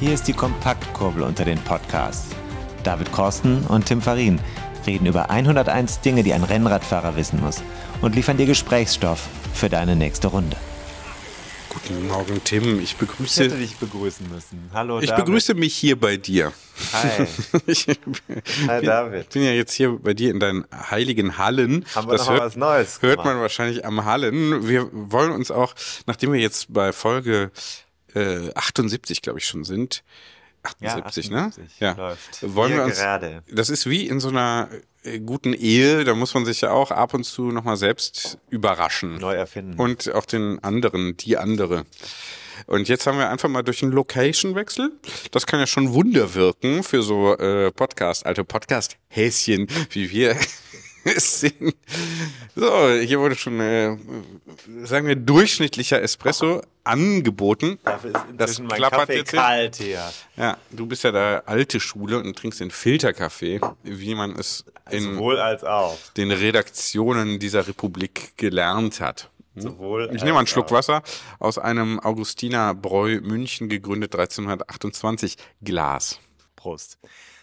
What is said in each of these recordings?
Hier ist die Kompaktkurbel unter den Podcasts. David Korsten und Tim Farin reden über 101 Dinge, die ein Rennradfahrer wissen muss und liefern dir Gesprächsstoff für deine nächste Runde. Guten Morgen, Tim. Ich begrüße. Ich hätte dich begrüßen müssen. Hallo, Ich David. begrüße mich hier bei dir. Hi. Ich Hi, bin, David. bin ja jetzt hier bei dir in deinen heiligen Hallen. Haben wir das hört, was Neues hört gemacht. man wahrscheinlich am Hallen. Wir wollen uns auch, nachdem wir jetzt bei Folge äh, 78, glaube ich, schon sind. 78, Ja, 78 ne? Ja. läuft. Wollen Hier wir uns, gerade. Das ist wie in so einer äh, guten Ehe, da muss man sich ja auch ab und zu nochmal selbst überraschen. Neu erfinden. Und auch den anderen, die andere. Und jetzt haben wir einfach mal durch einen Location-Wechsel. Das kann ja schon Wunder wirken für so äh, Podcast, alte Podcast-Häschen, wie wir es sind. So, hier wurde schon, äh, sagen wir, durchschnittlicher Espresso angeboten. Dafür ist Das inzwischen mein klappert Kaffee jetzt kalt hier. Ja, du bist ja der alte Schule und trinkst den Filterkaffee, wie man es in Sowohl als auch. den Redaktionen dieser Republik gelernt hat. Sowohl Ich nehme mal einen Schluck auch. Wasser aus einem Augustinerbräu München gegründet 1328 Glas. Prost.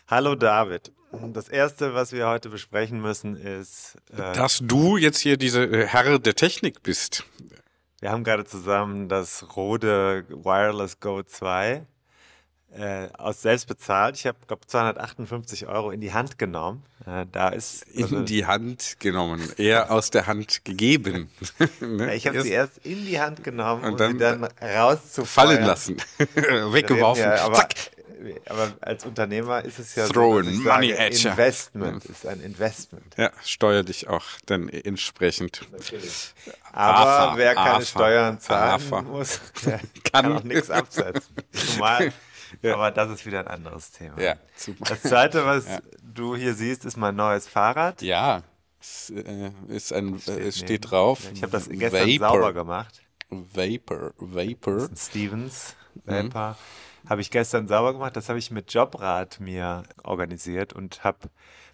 Hallo David. Das erste, was wir heute besprechen müssen, ist, äh, Dass du jetzt hier diese Herr der Technik bist. Wir haben gerade zusammen das Rode Wireless Go 2 äh, aus selbst bezahlt. Ich habe, glaube 258 Euro in die Hand genommen. Äh, da ist also, In die Hand genommen, eher aus der Hand gegeben. Ne? ich habe sie erst in die Hand genommen und, Und dann sie dann rauszufeuern. fallen lassen, weggeworfen. Ja, aber, Zack. Aber als Unternehmer ist es ja Thrown, so, money sage, at. Investment ist ein Investment. Ja, steuer dich auch dann entsprechend. Aber AFA, wer keine AFA, Steuern zahlen AFA. muss, der kann auch nichts absetzen. Zumal, aber das ist wieder ein anderes Thema. Ja, super. Das zweite, was du hier siehst, ist mein neues Fahrrad. Ja, es äh, ist ein, äh, es steht neben. drauf. Ich habe das gestern Vapor. sauber gemacht. Vapor, Vapor. Stevens Mhm. Habe ich gestern sauber gemacht. Das habe ich mit Jobrad mir organisiert und habe,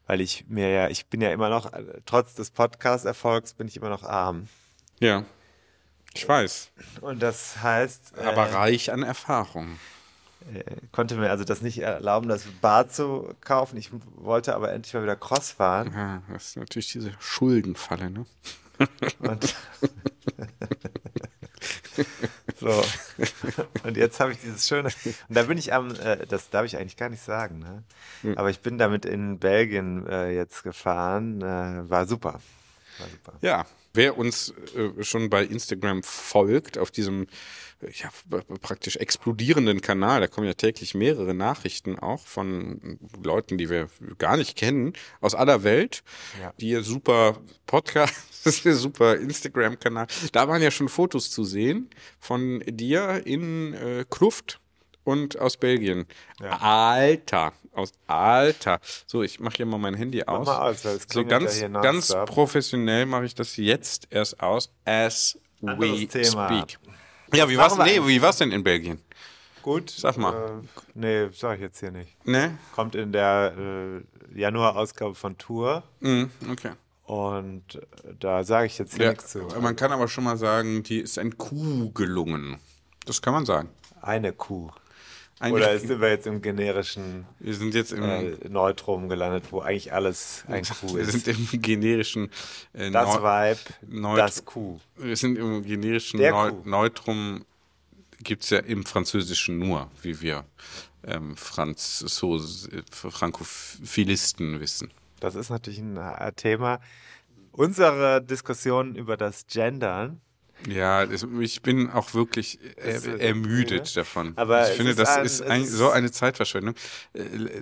weil ich mir ja, ich bin ja immer noch, äh, trotz des Podcast-Erfolgs bin ich immer noch arm. Ja, ich weiß, Und das heißt, äh, aber reich an Erfahrung. konnte mir also das nicht erlauben, das Bar zu kaufen. Ich wollte aber endlich mal wieder Cross fahren. Ja, das ist natürlich diese Schuldenfalle, ne? Und, so. und jetzt habe ich dieses schöne. Und da bin ich am, äh, das darf ich eigentlich gar nicht sagen, ne? Hm. Aber ich bin damit in Belgien äh, jetzt gefahren. Äh, war super. War super. Ja, wer uns äh, schon bei Instagram folgt, auf diesem ja, praktisch explodierenden Kanal, da kommen ja täglich mehrere Nachrichten auch von Leuten, die wir gar nicht kennen, aus aller Welt, Ja. die super Podcast, super Instagram-Kanal, da waren ja schon Fotos zu sehen von dir in äh, Kluft und aus Belgien. Alter, aus Alter. So, ich mache hier mal mein Handy aus. mal aus, weil es so klingelt ja ganz, ganz professionell mache ich das jetzt erst aus, as we Thema. speak. Ja, wie war's, nee, wie war's denn in Belgien? Gut. Sag mal. Äh, nee, sag ich jetzt hier nicht. Ne? Kommt in der äh, Januar-Ausgabe von Tour. Mhm, okay. Und äh, da sage ich jetzt Ja, nichts zu. man kann aber schon mal sagen, die ist ein Kuh gelungen. Das kann man sagen. Eine Kuh. Oder sind wir jetzt im generischen wir sind jetzt im, äh, Neutrum gelandet, wo eigentlich alles ein Kuh wir sind ist? im generischen äh, Das Neu- Vibe, Neut- das Kuh. Wir sind im generischen Neu. Neutrum, gibt es ja im Französischen nur, wie wir ähm, Franzos, äh, Frankophilisten wissen. Das ist natürlich ein Thema. Unsere Diskussion über das Gendern. Ja, ich bin auch wirklich er, äh, ermüdet ja. davon. Aber ich finde, das ein- ist, ein, so eine Zeitverschwendung. Äh,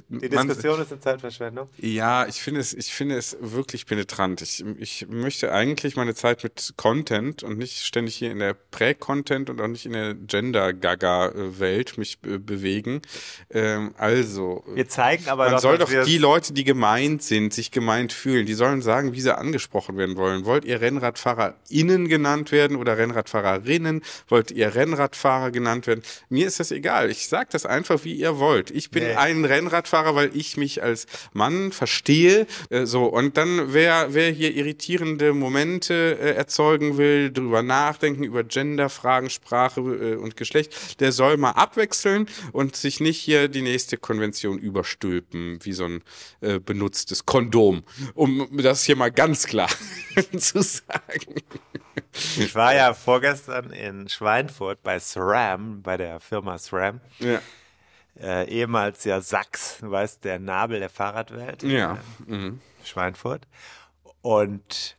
Die man- Diskussion ist eine Zeitverschwendung. Ja, ich finde es, ich finde es wirklich penetrant. Ich, ich möchte eigentlich meine Zeit mit Content und nicht ständig hier in der Prä-Content und auch nicht in der Gender-Gaga-Welt mich äh, bewegen. Ähm, also, Wir zeigen aber man doch, soll doch die Leute, die gemeint sind, sich gemeint fühlen. Die sollen sagen, wie sie angesprochen werden wollen. Wollt ihr RennradfahrerInnen genannt werden oder oder Rennradfahrerinnen? Wollt ihr Rennradfahrer genannt werden? Mir ist das egal. Ich sage das einfach, wie ihr wollt. Ich bin Nee. ein Rennradfahrer, weil ich mich als Mann verstehe. Äh, so, und dann, wer, wer hier irritierende Momente äh, erzeugen will, drüber nachdenken, über Genderfragen, Sprache äh, und Geschlecht, der soll mal abwechseln und sich nicht hier die nächste Konvention überstülpen, wie so ein äh, benutztes Kondom. Um das hier mal ganz klar zu sagen. Ich war ja vorgestern in Schweinfurt bei SRAM, bei der Firma SRAM. Ja. Äh, ehemals ja Sachs, du weißt, der Nabel der Fahrradwelt. Ja. Äh, Schweinfurt. Und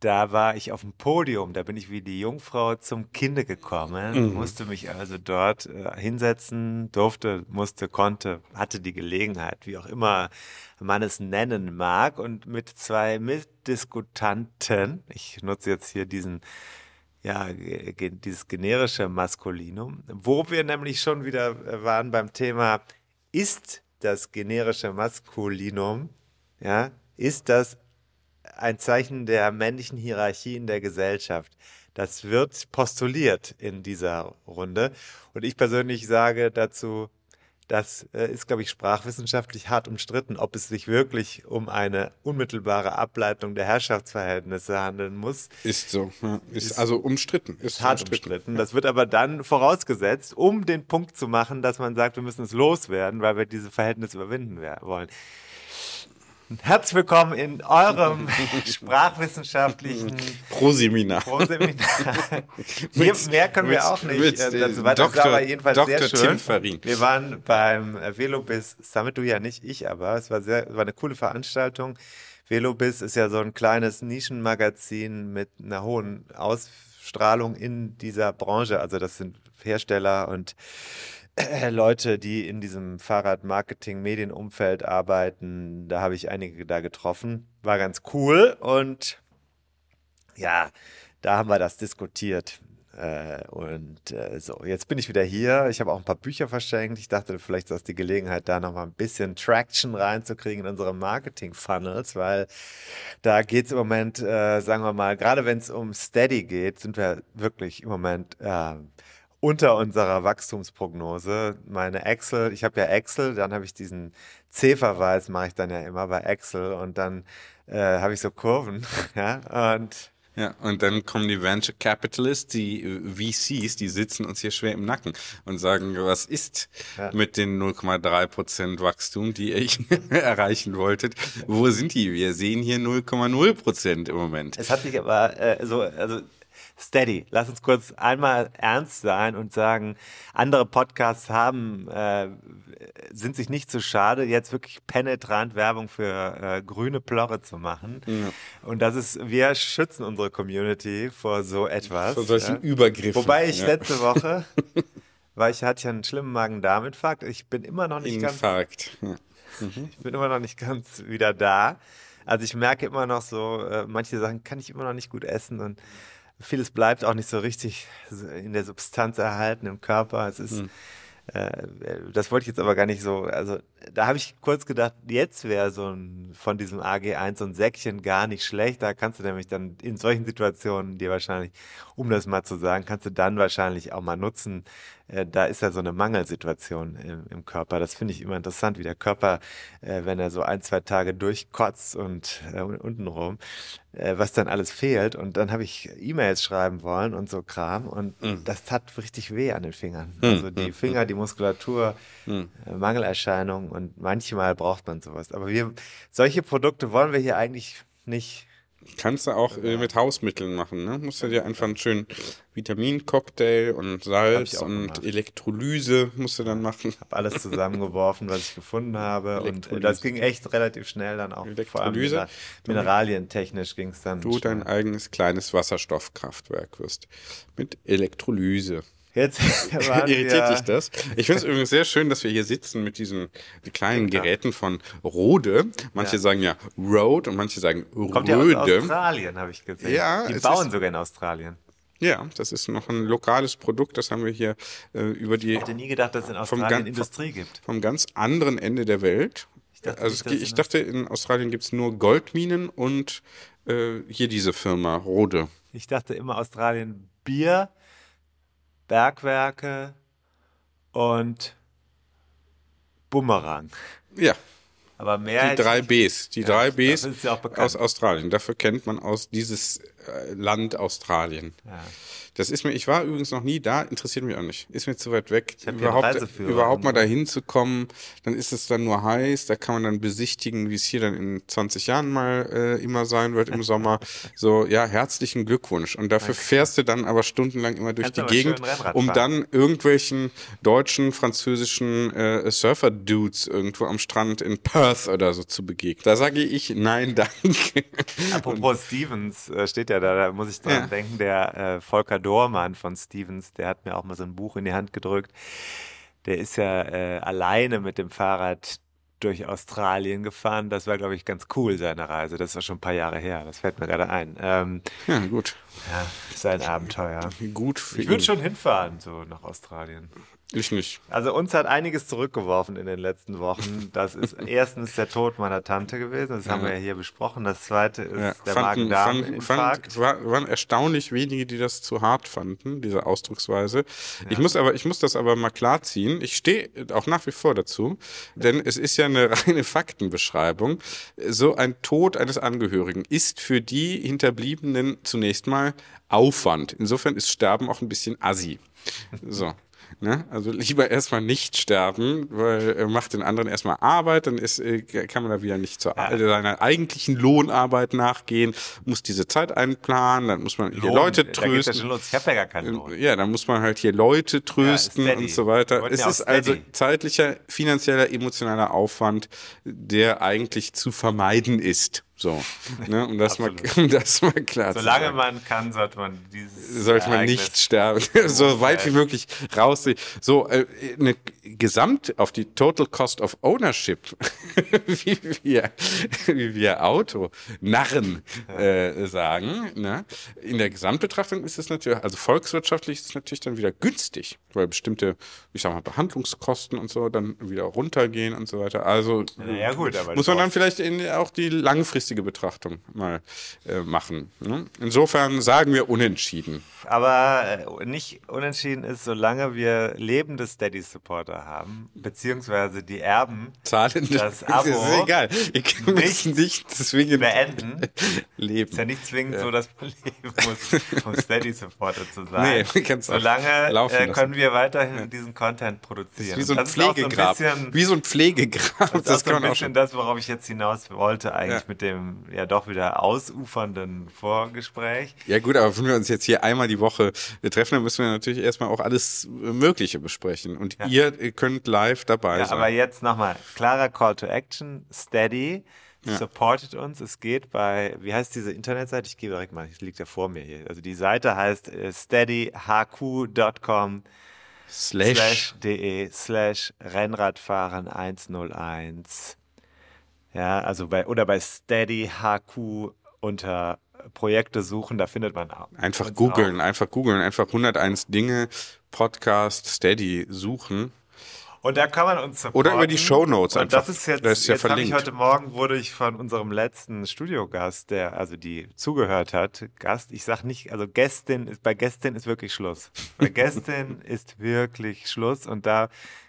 da war ich auf dem Podium, da bin ich wie die Jungfrau zum Kinde gekommen, musste mich also dort äh, hinsetzen, durfte, musste, konnte, hatte die Gelegenheit, wie auch immer man es nennen mag, und mit zwei Mitdiskutanten, ich nutze jetzt hier diesen ja, dieses generische Maskulinum, wo wir nämlich schon wieder äh, waren beim Thema, ist das generische Maskulinum, ja, ist das ein Zeichen der männlichen Hierarchie in der Gesellschaft? Das wird postuliert in dieser Runde. Und ich persönlich sage dazu, das äh, ist, glaube ich, sprachwissenschaftlich hart umstritten, ob es sich wirklich um eine unmittelbare Ableitung der Herrschaftsverhältnisse handeln muss. Ist so. Ja. Ist, also umstritten. Ist hart umstritten. Das wird aber dann vorausgesetzt, um den Punkt zu machen, dass man sagt, wir müssen es loswerden, weil wir diese Verhältnisse überwinden wollen. Herzlich willkommen in eurem sprachwissenschaftlichen Pro-Seminar. Pro-Seminar. Mehr, mehr können wir auch nicht mit, äh, dazu weiter. Das war jedenfalls Dr. sehr Tim schön. Farin. Wir waren beim äh, Velobiz Summit, du ja nicht, ich aber. Es war, sehr, war eine coole Veranstaltung. Velobiz ist ja so ein kleines Nischenmagazin mit einer hohen Ausstrahlung in dieser Branche. Also das sind Hersteller und Leute, die in diesem Fahrrad-Marketing-Medienumfeld arbeiten. Da habe ich einige da getroffen. War ganz cool und ja, da haben wir das diskutiert. Äh, und äh, so, jetzt bin ich wieder hier. Ich habe auch ein paar Bücher verschenkt. Ich dachte, vielleicht ist das die Gelegenheit, da nochmal ein bisschen Traction reinzukriegen in unsere Marketing-Funnels, weil da geht es im Moment, äh, sagen wir mal, gerade wenn es um Steady geht, sind wir wirklich im Moment äh, unter unserer Wachstumsprognose. Meine Excel, ich habe ja Excel, dann habe ich diesen C-Verweis, mache ich dann ja immer bei Excel und dann äh, habe ich so Kurven, ja, und Ja, und dann kommen die Venture Capitalists, die VCs, die sitzen uns hier schwer im Nacken und sagen, was ist Ja. mit den 0,3 Prozent Wachstum, die ihr erreichen wolltet? Wo sind die? Wir sehen hier 0,0 Prozent im Moment. Es hat sich aber äh, so, also steady. Lass uns kurz einmal ernst sein und sagen, andere Podcasts haben, äh, sind sich nicht so schade, jetzt wirklich penetrant Werbung für äh, grüne Plorre zu machen. Und das ist, wir schützen unsere Community vor so etwas. Vor solchen ja. Übergriffen. Wobei ich ja. letzte Woche, weil ich hatte ja einen schlimmen Magen-Darm-Infarkt, ich bin immer noch nicht ganz Infarkt. Ja. ich bin immer noch nicht ganz wieder da. Also ich merke immer noch so, äh, manche Sachen kann ich immer noch nicht gut essen und vieles bleibt auch nicht so richtig in der Substanz erhalten im Körper. Es ist, äh, das wollte ich jetzt aber gar nicht so, also da habe ich kurz gedacht, jetzt wäre so ein, von diesem AG1 so ein Säckchen gar nicht schlecht. Da kannst du nämlich dann in solchen Situationen dir wahrscheinlich, um das mal zu sagen, kannst du dann wahrscheinlich auch mal nutzen. Äh, da ist ja so eine Mangelsituation im, im Körper. Das finde ich immer interessant, wie der Körper, äh, wenn er so ein, zwei Tage durchkotzt und äh, untenrum, äh, was dann alles fehlt. Und dann habe ich E-Mails schreiben wollen und so Kram. Und das tat richtig weh an den Fingern. Also die Finger, die Muskulatur, äh, Mangelerscheinungen und manchmal braucht man sowas. Aber wir, solche Produkte wollen wir hier eigentlich nicht. Kannst du auch äh, mit Hausmitteln machen, ne? Musst du dir einfach einen schönen Vitamincocktail und Salz und gemacht. Elektrolyse musst du dann machen. Hab alles zusammengeworfen, was ich gefunden habe. Und äh, Elektrolyse. das ging echt relativ schnell dann auch. Vor allem Elektrolyse? mineral- mineralientechnisch ging es dann. Du dein schnell. eigenes kleines Wasserstoffkraftwerk wirst. Mit Elektrolyse. Jetzt Irritiert dich das? Ich finde es übrigens sehr schön, dass wir hier sitzen mit diesen kleinen Geräten von Rode. Manche Ja. sagen ja Rode und manche sagen Kommt ja aus. Australien, habe ich gesehen. Ja, Die bauen ist- sogar in Australien. Ja, das ist noch ein lokales Produkt. Das haben wir hier äh, über die Ich hätte nie gedacht, dass es in Australien gan- Industrie gibt. vom ganz anderen Ende der Welt. Ich dachte also nicht, ich dachte, in Australien gibt es nur Goldminen und äh, hier diese Firma Rode. Ich dachte immer Australien Bier, Bergwerke und Bumerang. Ja, Aber mehr die drei Bs. Die drei dafür Bs aus Australien. Dafür kennt man aus dieses Land Australien. Ja. Das ist mir, ich war übrigens noch nie da, interessiert mich auch nicht. Ist mir zu weit weg. Überhaupt, überhaupt mal dahin zu kommen, dann ist es dann nur heiß, da kann man dann besichtigen, wie es hier dann in 20 Jahren mal äh, immer sein wird im Sommer. So, ja, herzlichen Glückwunsch. Und dafür fährst du dann aber stundenlang immer durch Kannst die Gegend, um fahren. dann irgendwelchen deutschen, französischen äh, Surfer-Dudes irgendwo am Strand in Perth oder so zu begegnen. Da sage ich, nein, danke. Apropos Stevens, äh, steht ja da, da muss ich dran Ja. denken, der äh, Volker Dohrmann von Stevens, der hat mir auch mal so ein Buch in die Hand gedrückt. Der ist ja äh, alleine mit dem Fahrrad durch Australien gefahren. Das war, glaube ich, ganz cool, seine Reise. Das war schon ein paar Jahre her. Das fällt mir gerade ein. Ähm, Ja, gut. ja, ist ein Abenteuer. Gut Ich würde schon hinfahren, so nach Australien. Ich nicht. Also uns hat einiges zurückgeworfen in den letzten Wochen. Das ist erstens der Tod meiner Tante gewesen, das haben wir ja hier besprochen. Das zweite ist Ja, der Magen-Darm-Infarkt. waren erstaunlich wenige, die das zu hart fanden, diese Ausdrucksweise. Ich muss aber, ich muss das aber mal klarziehen. Ich stehe auch nach wie vor dazu, denn es ist ja eine reine Faktenbeschreibung. So ein Tod eines Angehörigen ist für die Hinterbliebenen zunächst mal Aufwand. Insofern ist Sterben auch ein bisschen assi. So. Ne? Also lieber erstmal nicht sterben, weil äh, macht den anderen erstmal Arbeit, dann ist, äh, kann man da wieder nicht zur, äh, seiner eigentlichen Lohnarbeit nachgehen, muss diese Zeit einplanen, dann muss man hier Lohn, Leute da geht's ja trösten. schon los. Ich habe ja gar keinen Lohn. Ja, dann muss man halt hier Leute trösten steady. und so weiter. Es ja ist also zeitlicher, finanzieller, emotionaler Aufwand, der eigentlich zu vermeiden ist. So, ne? um das mal, um das mal klar zu Solange sagen man kann, sollte man dieses sollte man Ereignis- nicht sterben. so weit wie möglich raussehen. So, äh, eine Gesamt auf die Total Cost of Ownership, wie wir, wie wir Auto-Narren äh, sagen. Ne? In der Gesamtbetrachtung ist es natürlich, also volkswirtschaftlich ist es natürlich dann wieder günstig, weil bestimmte, ich sag mal, Behandlungskosten und so dann wieder runtergehen und so weiter. Also Ja, gut, muss man dann vielleicht in, auch die langfristige Betrachtung mal äh, machen. Ne? Insofern sagen wir unentschieden. Aber äh, nicht unentschieden ist, solange wir lebende Steady-Supporter haben, beziehungsweise die Erben Zahlen. Das ist Abo egal. Ich kann mich nicht zwingend beenden. leben. Ist ja nicht zwingend so, dass man leben muss, um Steady-Supporter zu sein. Nee, kannst Solange laufen äh, können wir weiterhin diesen Content produzieren. Wie so ein das ist Pflegegrab. So ein bisschen, Wie so ein Pflegegrab. das, Das, ist so ein bisschen das, worauf ich jetzt hinaus wollte, eigentlich Ja. mit dem ja doch wieder ausufernden Vorgespräch. Ja gut, aber wenn wir uns jetzt hier einmal die Woche treffen, dann müssen wir natürlich erstmal auch alles Mögliche besprechen. Und ihr könnt live dabei Ja, sein. aber jetzt nochmal, klarer Call to Action, Steady, supportet uns. Es geht bei, wie heißt diese Internetseite? Ich gebe direkt mal, es liegt ja vor mir hier. Also die Seite heißt äh, steadyhq.com Slash. slash de slash Rennradfahren 101. Ja, also bei, oder bei Steady HQ unter Projekte suchen, da findet man auch. Einfach googeln, einfach googeln, einfach 101 Dinge, Podcast, Steady suchen. Und da kann man uns supporten. Oder über die Shownotes Und einfach. das ist jetzt, Das ist ja jetzt habe ich verlinkt. heute Morgen wurde ich von unserem letzten Studiogast, der also die zugehört hat, Gast, ich sag nicht, also Gästin ist, bei Gästin ist wirklich Schluss. Bei Gästin ist wirklich Schluss und da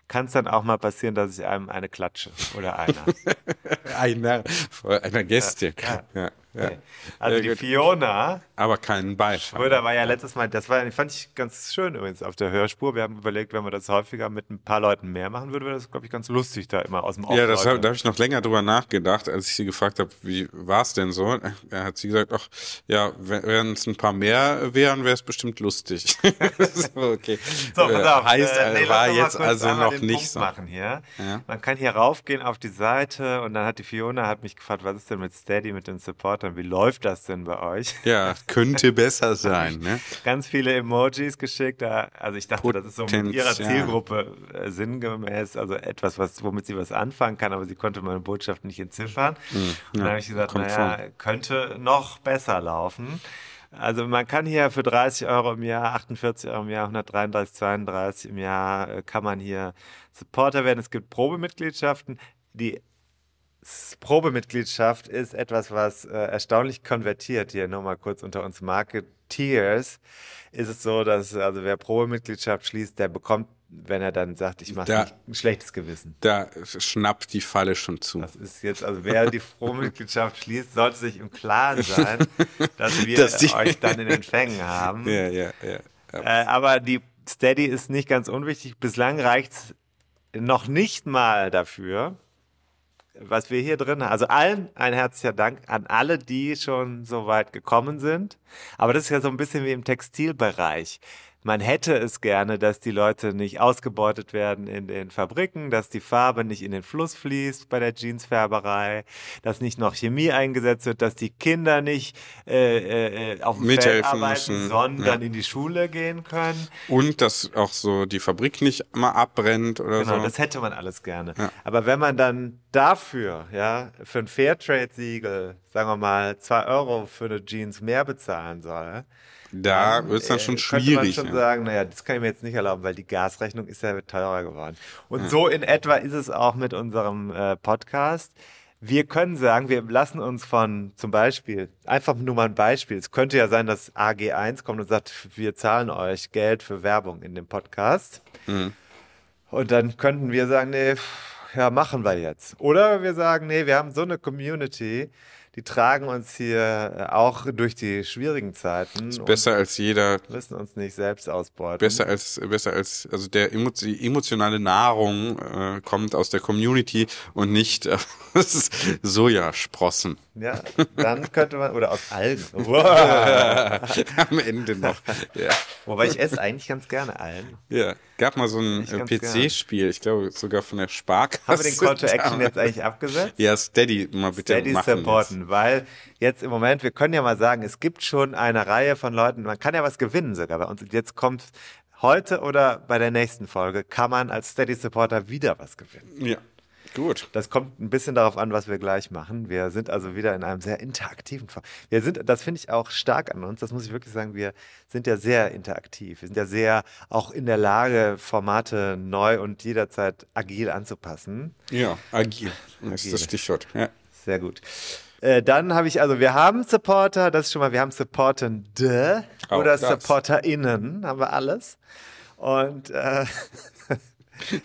kann es dann auch mal passieren, dass ich einem eine klatsche oder einer. Einer, einer Gästin. Ja. Ja, ja. Also Ja, die gut. Fiona Aber keinen Beifall. Schröder war ja letztes Mal, das war, fand ich ganz schön übrigens auf der Hörspur. Wir haben überlegt, wenn wir das häufiger mit ein paar Leuten mehr machen würden, wäre das, glaube ich, ganz lustig, da immer aus dem Off Ja, das hab, da habe ich noch länger drüber nachgedacht, als ich sie gefragt habe, wie war es denn so? Da hat sie gesagt, ach ja, wenn es ein paar mehr wären, wäre es bestimmt lustig. so, okay. So, pass auf. heißt, äh, nee, war jetzt also noch nicht Punkt so. machen hier. Ja. Man kann hier raufgehen auf die Seite und dann hat die Fiona hat mich gefragt, was ist denn mit Steady, mit den Supportern? Wie läuft das denn bei euch? Ja, könnte besser sein, ne? Ganz viele Emojis geschickt. Also ich dachte, das ist so mit ihrer Potenzial. Zielgruppe äh, sinngemäß, also etwas, was, womit sie was anfangen kann, aber sie konnte meine Botschaft nicht entziffern. und dann habe ich gesagt, naja, vor. könnte noch besser laufen. Also man kann hier für 30 Euro im Jahr, 48 Euro im Jahr, 133, 32 im Jahr, äh, kann man hier Supporter werden. Es gibt Probemitgliedschaften, die Probemitgliedschaft ist etwas, was äh, erstaunlich konvertiert. Hier nochmal kurz unter uns Marketeers ist es so, dass also wer Probemitgliedschaft schließt, der bekommt, wenn er dann sagt, ich mache ein schlechtes Gewissen. Da schnappt die Falle schon zu. Das ist jetzt, also wer die Probemitgliedschaft schließt, sollte sich im Klaren sein, dass wir Dass euch dann in den Fängen haben. Ja, ja, ja. ja. Äh, aber die Steady ist nicht ganz unwichtig. Bislang reicht es noch nicht mal dafür, was wir hier drin haben. Also allen ein herzlicher Dank an alle, die schon so weit gekommen sind. Aber das ist ja so ein bisschen wie im Textilbereich. Man hätte es gerne, dass die Leute nicht ausgebeutet werden in den Fabriken, dass die Farbe nicht in den Fluss fließt bei der Jeansfärberei, dass nicht noch Chemie eingesetzt wird, dass die Kinder nicht äh, äh, auf dem Feld Mithelfen arbeiten, müssen, sondern ja. in die Schule gehen können. Und dass auch so die Fabrik nicht mal abbrennt oder Genau, so. das hätte man alles gerne. Ja. Aber wenn man dann dafür, ja, für ein Fairtrade-Siegel, sagen wir mal, zwei Euro für eine Jeans mehr bezahlen soll, da wird es dann schon äh, könnte man schwierig. schon ja. sagen, naja, das kann ich mir jetzt nicht erlauben, weil die Gasrechnung ist ja teurer geworden. Und so in etwa ist es auch mit unserem äh, Podcast. Wir können sagen, wir lassen uns von zum Beispiel, einfach nur mal ein Beispiel, es könnte ja sein, dass AG1 kommt und sagt, wir zahlen euch Geld für Werbung in dem Podcast. Mhm. Und dann könnten wir sagen, nee, ja, machen wir jetzt. Oder wir sagen, nee, wir haben so eine Community, die tragen uns hier äh, auch durch die schwierigen Zeiten und Besser als jeder, müssen uns nicht selbst ausbeuten. besser als, besser als, also der emo die emotionale Nahrung äh, kommt aus der Community und nicht aus Sojasprossen. Ja, dann könnte man, oder aus Algen. Wow. Am Ende noch. Ja. Wobei ich esse eigentlich ganz gerne Algen. ja. Gab mal so ein äh, PC-Spiel, ich glaube sogar von der Sparkasse. Haben wir den Call to Action jetzt eigentlich abgesetzt? Ja, Steady mal bitte Steady machen. supporten, weil jetzt im Moment, wir können ja mal sagen, es gibt schon eine Reihe von Leuten, man kann ja was gewinnen sogar bei uns. Und jetzt kommt heute oder bei der nächsten Folge, kann man als Steady Supporter wieder was gewinnen. Jetzt. Ja, gut. Das kommt ein bisschen darauf an, was wir gleich machen. Wir sind also wieder in einem sehr interaktiven Fall. Wir sind, das finde ich auch stark an uns, das muss ich wirklich sagen, wir sind ja sehr interaktiv. Wir sind ja sehr auch in der Lage, Formate neu und jederzeit agil anzupassen. Ja, agil. Das ist Agil. das Stichwort. Ja. Sehr gut. Äh, dann habe ich, also wir haben Supporter, das ist schon mal, wir haben Supportende Auch oder das. SupporterInnen, haben wir alles. Und äh,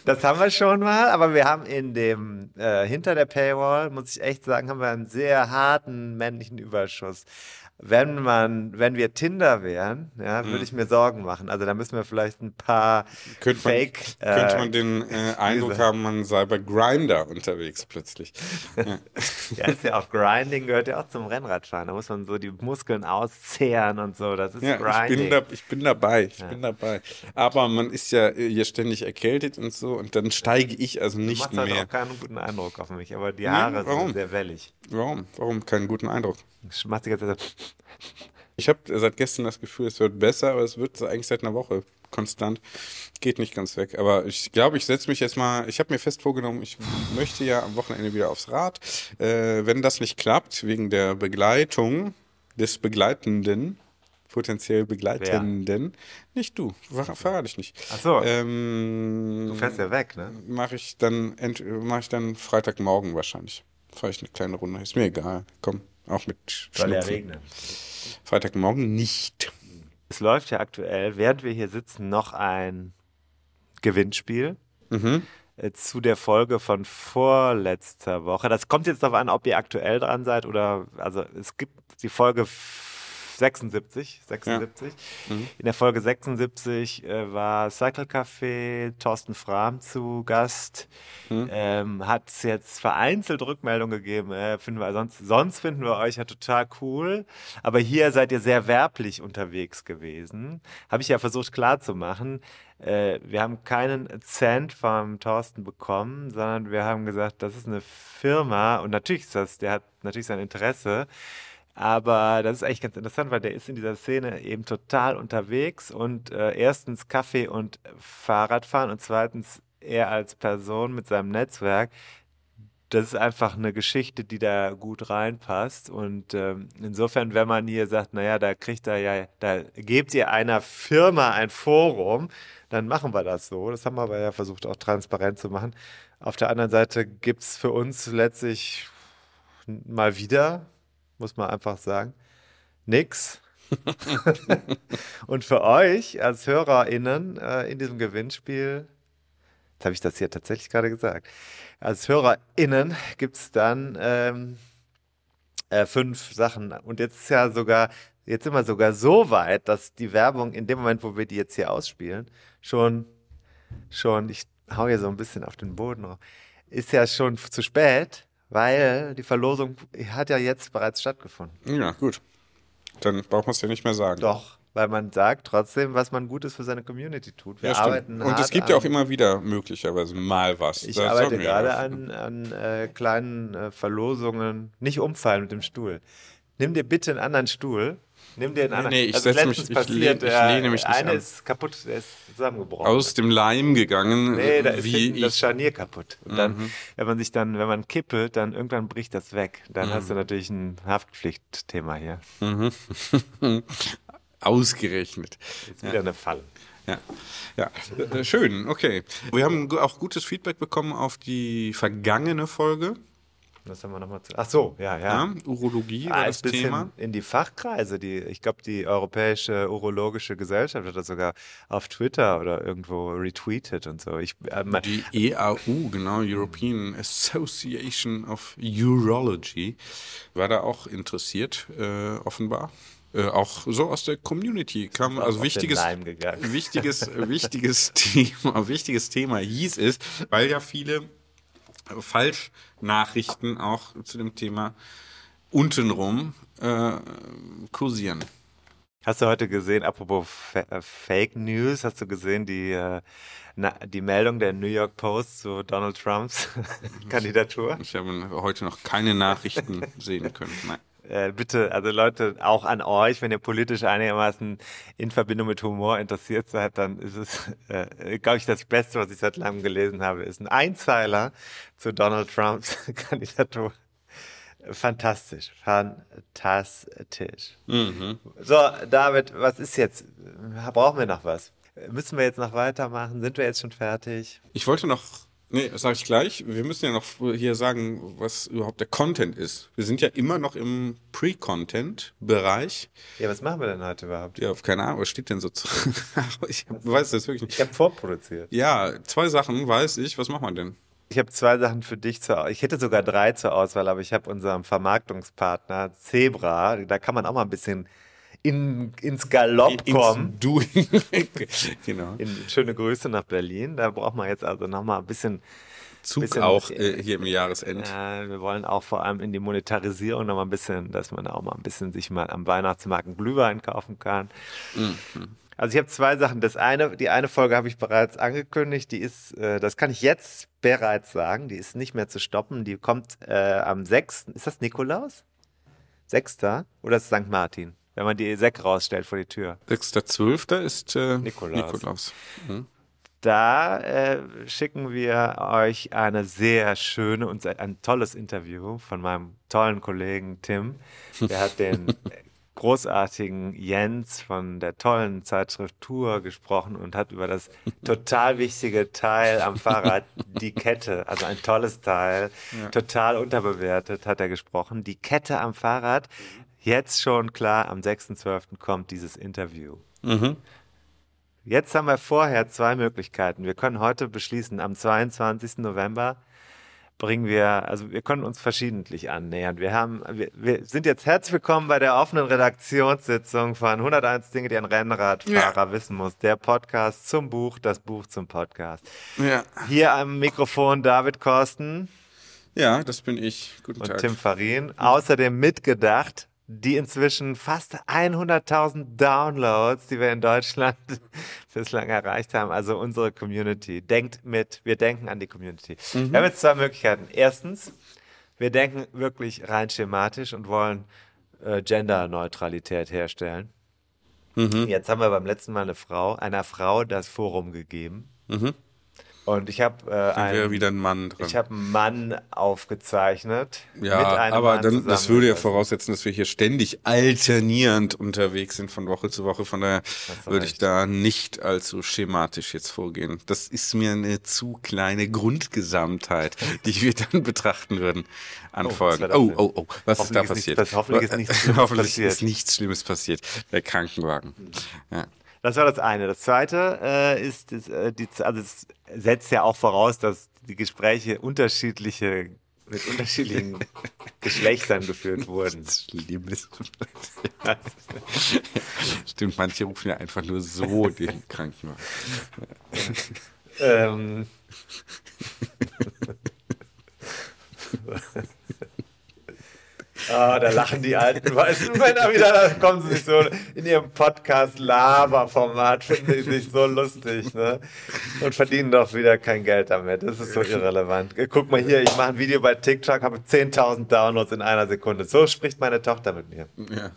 das haben wir schon mal, aber wir haben in dem, äh, hinter der Paywall, muss ich echt sagen, haben wir einen sehr harten männlichen Überschuss. Wenn man, wenn wir Tinder wären, ja, Mhm. würde ich mir Sorgen machen. Also da müssen wir vielleicht ein paar Könnte man, Fake. könnte äh, man den äh, Eindruck diese- haben, man sei bei Grinder unterwegs plötzlich. Ja. Ja, ist ja auch Grinding, gehört ja auch zum Rennradfahren. Da muss man so die Muskeln auszehren und so. Das ist Ja, ich Grinding. bin, da, ich bin dabei, ich bin dabei. Aber man ist ja äh, hier ständig erkältet und so und dann steige ich also Du nicht machst halt mehr. auch keinen guten Eindruck auf mich, aber die Haare warum? sind sehr wellig. Warum? Warum keinen guten Eindruck? Ich mach die ganze Zeit so. Ich habe seit gestern das Gefühl, es wird besser, aber es wird eigentlich seit einer Woche konstant. Geht nicht ganz weg. Aber ich glaube, ich setze mich jetzt mal, ich habe mir fest vorgenommen, ich möchte ja am Wochenende wieder aufs Rad. Äh, wenn das nicht klappt, wegen der Begleitung des Begleitenden, potenziell Begleitenden, nicht du, ver verrate ich nicht. Ach so. Ähm, Du fährst ja weg, ne? mache ich dann mache ich dann Freitagmorgen wahrscheinlich. Fahre ich eine kleine Runde. Ist mir egal. Komm, auch mit Soll ja regnen. Freitagmorgen nicht. Es läuft ja aktuell, während wir hier sitzen, noch ein Gewinnspiel. Mhm. äh, Zu der Folge von vorletzter Woche. Das kommt jetzt darauf an, ob ihr aktuell dran seid oder, also es gibt die Folge f- 76, 76. Mhm. In der Folge 76 äh, war Cycle Café, Thorsten Frahm zu Gast. Mhm. Ähm, Hat es jetzt vereinzelt Rückmeldungen gegeben. Äh, finden wir, sonst, sonst finden wir euch ja total cool. Aber hier seid ihr sehr werblich unterwegs gewesen. Habe ich ja versucht klarzumachen. Äh, wir haben keinen Cent vom Thorsten bekommen, sondern wir haben gesagt, das ist eine Firma und natürlich ist das, der hat natürlich sein Interesse. Aber das ist eigentlich ganz interessant, weil der ist in dieser Szene eben total unterwegs und äh, erstens Kaffee und Fahrradfahren und zweitens er als Person mit seinem Netzwerk. Das ist einfach eine Geschichte, die da gut reinpasst. Und ähm, insofern, wenn man hier sagt, naja, da kriegt er ja, da gebt ihr einer Firma ein Forum, dann machen wir das so. Das haben wir aber ja versucht, auch transparent zu machen. Auf der anderen Seite gibt es für uns letztlich mal wieder, muss man einfach sagen, nix. und für euch als HörerInnen äh, in diesem Gewinnspiel, jetzt habe ich das hier tatsächlich gerade gesagt, als HörerInnen gibt es dann ähm, äh, fünf Sachen. Und jetzt ist ja sogar, jetzt sind wir sogar so weit, dass die Werbung in dem Moment, wo wir die jetzt hier ausspielen, schon, schon, ich hau hier so ein bisschen auf den Boden drauf, ist ja schon zu spät, weil die Verlosung hat ja jetzt bereits stattgefunden. Ja, gut. Dann braucht man es ja nicht mehr sagen. Doch, weil man sagt trotzdem, was man Gutes für seine Community tut. Wir Ja, arbeiten Und es gibt ja auch immer wieder möglicherweise mal was. Ich Da arbeite gerade ja. an, an äh, kleinen äh, Verlosungen. Nicht umfallen mit dem Stuhl. Nimm dir bitte einen anderen Stuhl. Nimm dir einen anderen. nee, ich das ist setz mich- ich passiert. lehn- ich der lehne mich nicht eine an. ist kaputt, der ist zusammengebrochen. Aus dem Leim gegangen, Nee, da ist wie hinten das ich. Scharnier kaputt. Und dann, Mhm. wenn man sich dann, wenn man kippelt, dann irgendwann bricht das weg. Dann hast du Mhm. natürlich ein Haftpflichtthema hier. Ausgerechnet. Jetzt wieder eine Falle. Ja, ja. Äh, schön, okay. Wir haben auch gutes Feedback bekommen auf die vergangene Folge. Was haben wir nochmal zu. Ach so, ja, ja. Ja, Urologie Ah, war ein das bisschen Thema. in die Fachkreise. Die, ich glaube, die Europäische Urologische Gesellschaft hat das sogar auf Twitter oder irgendwo retweetet und so. Ich, äh, Die EAU, genau, European Association of Urology, war da auch interessiert, äh, offenbar. Äh, auch so aus der Community kam, also wichtiges, wichtiges, wichtiges Thema, wichtiges Thema hieß es, weil ja viele Falschnachrichten auch zu dem Thema untenrum äh, kursieren. Hast du heute gesehen, apropos Fa äh, Fake News, hast du gesehen die, äh, na, die Meldung der New York Post zu Donald Trumps Kandidatur? Ich habe heute noch keine Nachrichten sehen können. Nein. Äh, bitte, also Leute, auch an euch, wenn ihr politisch einigermaßen in Verbindung mit Humor interessiert seid, dann ist es, äh, glaube ich, das Beste, was ich seit langem gelesen habe, ist ein Einzeiler zu Donald Trumps Kandidatur. Fantastisch, fantastisch. So, David, was ist jetzt? Brauchen wir noch was? Müssen wir jetzt noch weitermachen? Sind wir jetzt schon fertig? Ich wollte noch, nee, das sage ich gleich. Wir müssen ja noch hier sagen, was überhaupt der Content ist. Wir sind ja immer noch im Pre-Content-Bereich. Ja, was machen wir denn heute überhaupt? Ja, keine Ahnung, was steht denn so zu? ich weiß das wirklich Ich nicht. habe vorproduziert. Ja, zwei Sachen weiß ich. Was macht man denn? Ich habe zwei Sachen für dich zur Auswahl. Ich hätte sogar drei zur Auswahl, aber ich habe unserem Vermarktungspartner Zebra, da kann man auch mal ein bisschen in, ins Galopp kommen. Ins Du. genau. In, schöne Grüße nach Berlin. Da braucht man jetzt also noch mal ein bisschen. Zug bisschen- auch äh, hier im Jahresend. Äh, wir wollen auch vor allem in die Monetarisierung noch mal ein bisschen, dass man auch mal ein bisschen sich mal am Weihnachtsmarkt einen Glühwein kaufen kann. Also ich habe zwei Sachen. Das eine, die eine Folge habe ich bereits angekündigt. Die ist, äh, das kann ich jetzt bereits sagen. Die ist nicht mehr zu stoppen. Die kommt äh, am 6. Ist das Nikolaus? 6. Oder ist es St. Martin? Wenn man die Säcke rausstellt vor die Tür. 6.12. ist äh, Nikolaus. Nikolaus. Hm? Da äh, schicken wir euch eine sehr schöne und ein tolles Interview von meinem tollen Kollegen Tim. Der hat den großartigen Jens von der tollen Zeitschrift Tour gesprochen und hat über das total wichtige Teil am Fahrrad, die Kette, also ein tolles Teil, total unterbewertet, hat er gesprochen. Die Kette am Fahrrad, jetzt schon klar, am 6.12. kommt dieses Interview. Jetzt haben wir vorher zwei Möglichkeiten. Wir können heute beschließen, am 22. November bringen wir, also wir können uns verschiedentlich annähern. Wir haben, wir, wir sind jetzt herzlich willkommen bei der offenen Redaktionssitzung von 101 Dinge, die ein Rennradfahrer wissen muss. Der Podcast zum Buch, das Buch zum Podcast. Ja. Hier am Mikrofon David Korsten ja, das bin ich. Guten und Tag. Tim Farin. Außerdem mitgedacht die inzwischen fast 100.000 Downloads, die wir in Deutschland bislang erreicht haben. Also unsere Community. Denkt mit. Wir denken an die Community. Wir haben jetzt zwei Möglichkeiten. Erstens, wir denken wirklich rein schematisch und wollen äh, Genderneutralität herstellen. Jetzt haben wir beim letzten Mal eine Frau, einer Frau das Forum gegeben. Und ich habe äh, einen, wieder ein Mann drin. ich habe einen Mann aufgezeichnet. Ja, aber Mann dann, das würde ja voraussetzen, dass wir hier ständig alternierend unterwegs sind von Woche zu Woche. Von daher würde ich da nicht allzu schematisch jetzt vorgehen. Das ist mir eine zu kleine Grundgesamtheit, die wir dann betrachten würden an Oh, Oh, oh, oh, was ist da passiert? nichts- hoffentlich ist nichts Schlimmes Hoffentlich passiert. ist nichts Schlimmes passiert. Der Krankenwagen. Ja. Das war das eine. Das zweite äh, ist, ist äh, die, also es setzt ja auch voraus, dass die Gespräche unterschiedliche mit unterschiedlichen Geschlechtern geführt wurden. Schlimmes. Stimmt, manche rufen ja einfach nur so den Krankenwagen. ähm, Ah, da lachen die alten weißen Männer wieder, da kommen sie sich so in ihrem Podcast-Laber-Format, finden sie sich so lustig, ne? Und verdienen doch wieder kein Geld damit. Das ist so irrelevant. Guck mal hier, ich mache ein Video bei TikTok, habe 10.000 Downloads in einer Sekunde. So spricht meine Tochter mit mir. Ja.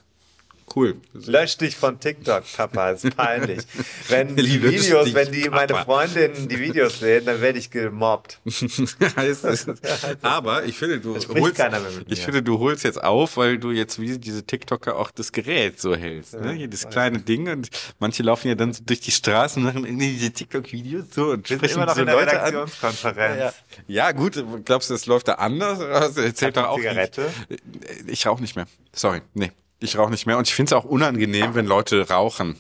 Cool. Lösch dich von TikTok, Papa, ist peinlich. Wenn die Videos, dich, wenn die meine Papa. Freundinnen die Videos sehen, dann werde ich gemobbt. Aber ich finde, du holst, ich finde, du holst jetzt auf, weil du jetzt wie diese TikToker auch das Gerät so hältst. ne? Hier das kleine Ding und manche laufen ja dann so durch die Straßen und machen irgendwie diese TikTok-Videos so und sprechen immer noch so in der Leute an. Redaktionskonferenz. Ja. ja, gut, glaubst du, das läuft da anders? Erzählt doch auch Zigarette? Nicht. Ich rauche nicht mehr. Sorry, nee. Ich rauche nicht mehr und ich finde es auch unangenehm, wenn Leute rauchen.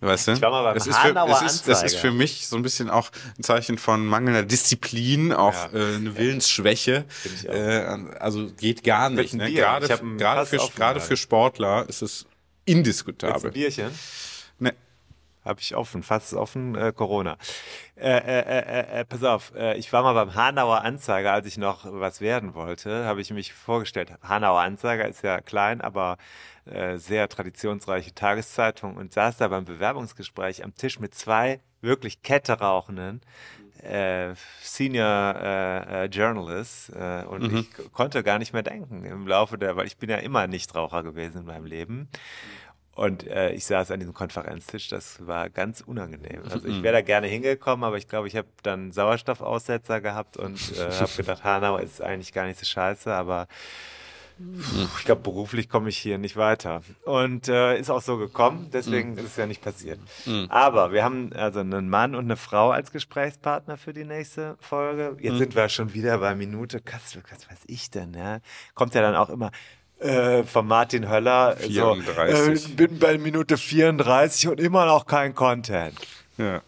Weißt du? Ich war mal beim das ist, für, das, ist, das ist für mich so ein bisschen auch ein Zeichen von mangelnder Disziplin, auch Ja. äh, eine Willensschwäche. auch. Äh, also geht gar nicht. Ne? Gerade, gerade, für, gerade für Sportler ist es indiskutabel. Bierchen? Habe ich offen, fast offen, äh, Corona. Äh, äh, äh, äh, pass auf, äh, ich war mal beim Hanauer Anzeiger, als ich noch was werden wollte, habe ich mich vorgestellt. Hanauer Anzeiger ist ja klein, aber äh, sehr traditionsreiche Tageszeitung und saß da beim Bewerbungsgespräch am Tisch mit zwei wirklich Kette rauchenden äh, Senior äh, äh, Journalists äh, und ich k- konnte gar nicht mehr denken im Laufe der, weil ich bin ja immer Nichtraucher gewesen in meinem Leben. Und äh, ich saß an diesem Konferenztisch, das war ganz unangenehm. Also ich wäre da gerne hingekommen, aber ich glaube, ich habe dann Sauerstoffaussetzer gehabt und äh, habe gedacht, Hanau ist eigentlich gar nicht so scheiße, aber puh, ich glaube, beruflich komme ich hier nicht weiter. Und äh, ist auch so gekommen, deswegen ist es ja nicht passiert. Aber wir haben also einen Mann und eine Frau als Gesprächspartner für die nächste Folge. Jetzt sind wir schon wieder bei Minute, was, was weiß ich denn, ja? Kommt ja dann auch immer äh, von Martin Höller. 34. So, äh, bin bei Minute 34 und immer noch kein Content. Ja.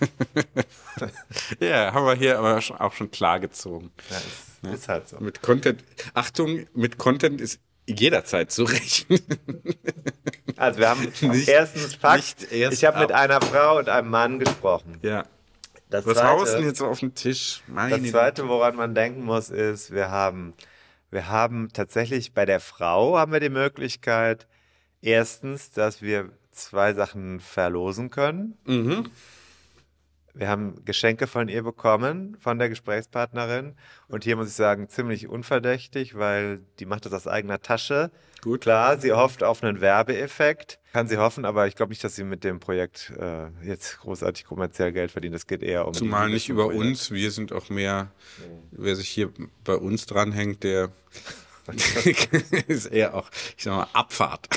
ja, haben wir hier aber auch schon klar gezogen. Ja, ist, ist halt so. Mit Content, Achtung, mit Content ist jederzeit zu rechnen. Also wir haben Nicht- erstens Fakt, erst ich habe mit einer Frau und einem Mann gesprochen. ja. Das Was haust du denn zweite, jetzt auf den Tisch? Meine das zweite, woran man denken muss, ist, wir haben, wir haben tatsächlich bei der Frau haben wir die Möglichkeit, erstens, dass wir zwei Sachen verlosen können. Mhm. Wir haben Geschenke von ihr bekommen, von der Gesprächspartnerin. Und hier muss ich sagen, ziemlich unverdächtig, weil die macht das aus eigener Tasche. Gut. Klar, sie hofft auf einen Werbeeffekt. Kann sie hoffen, aber ich glaube nicht, dass sie mit dem Projekt äh, jetzt großartig kommerziell Geld verdient. Es geht eher um. Zumal nicht über Projekt. uns, wir sind auch mehr, wer sich hier bei uns dranhängt, der ist eher auch, ich sag mal, Abfahrt.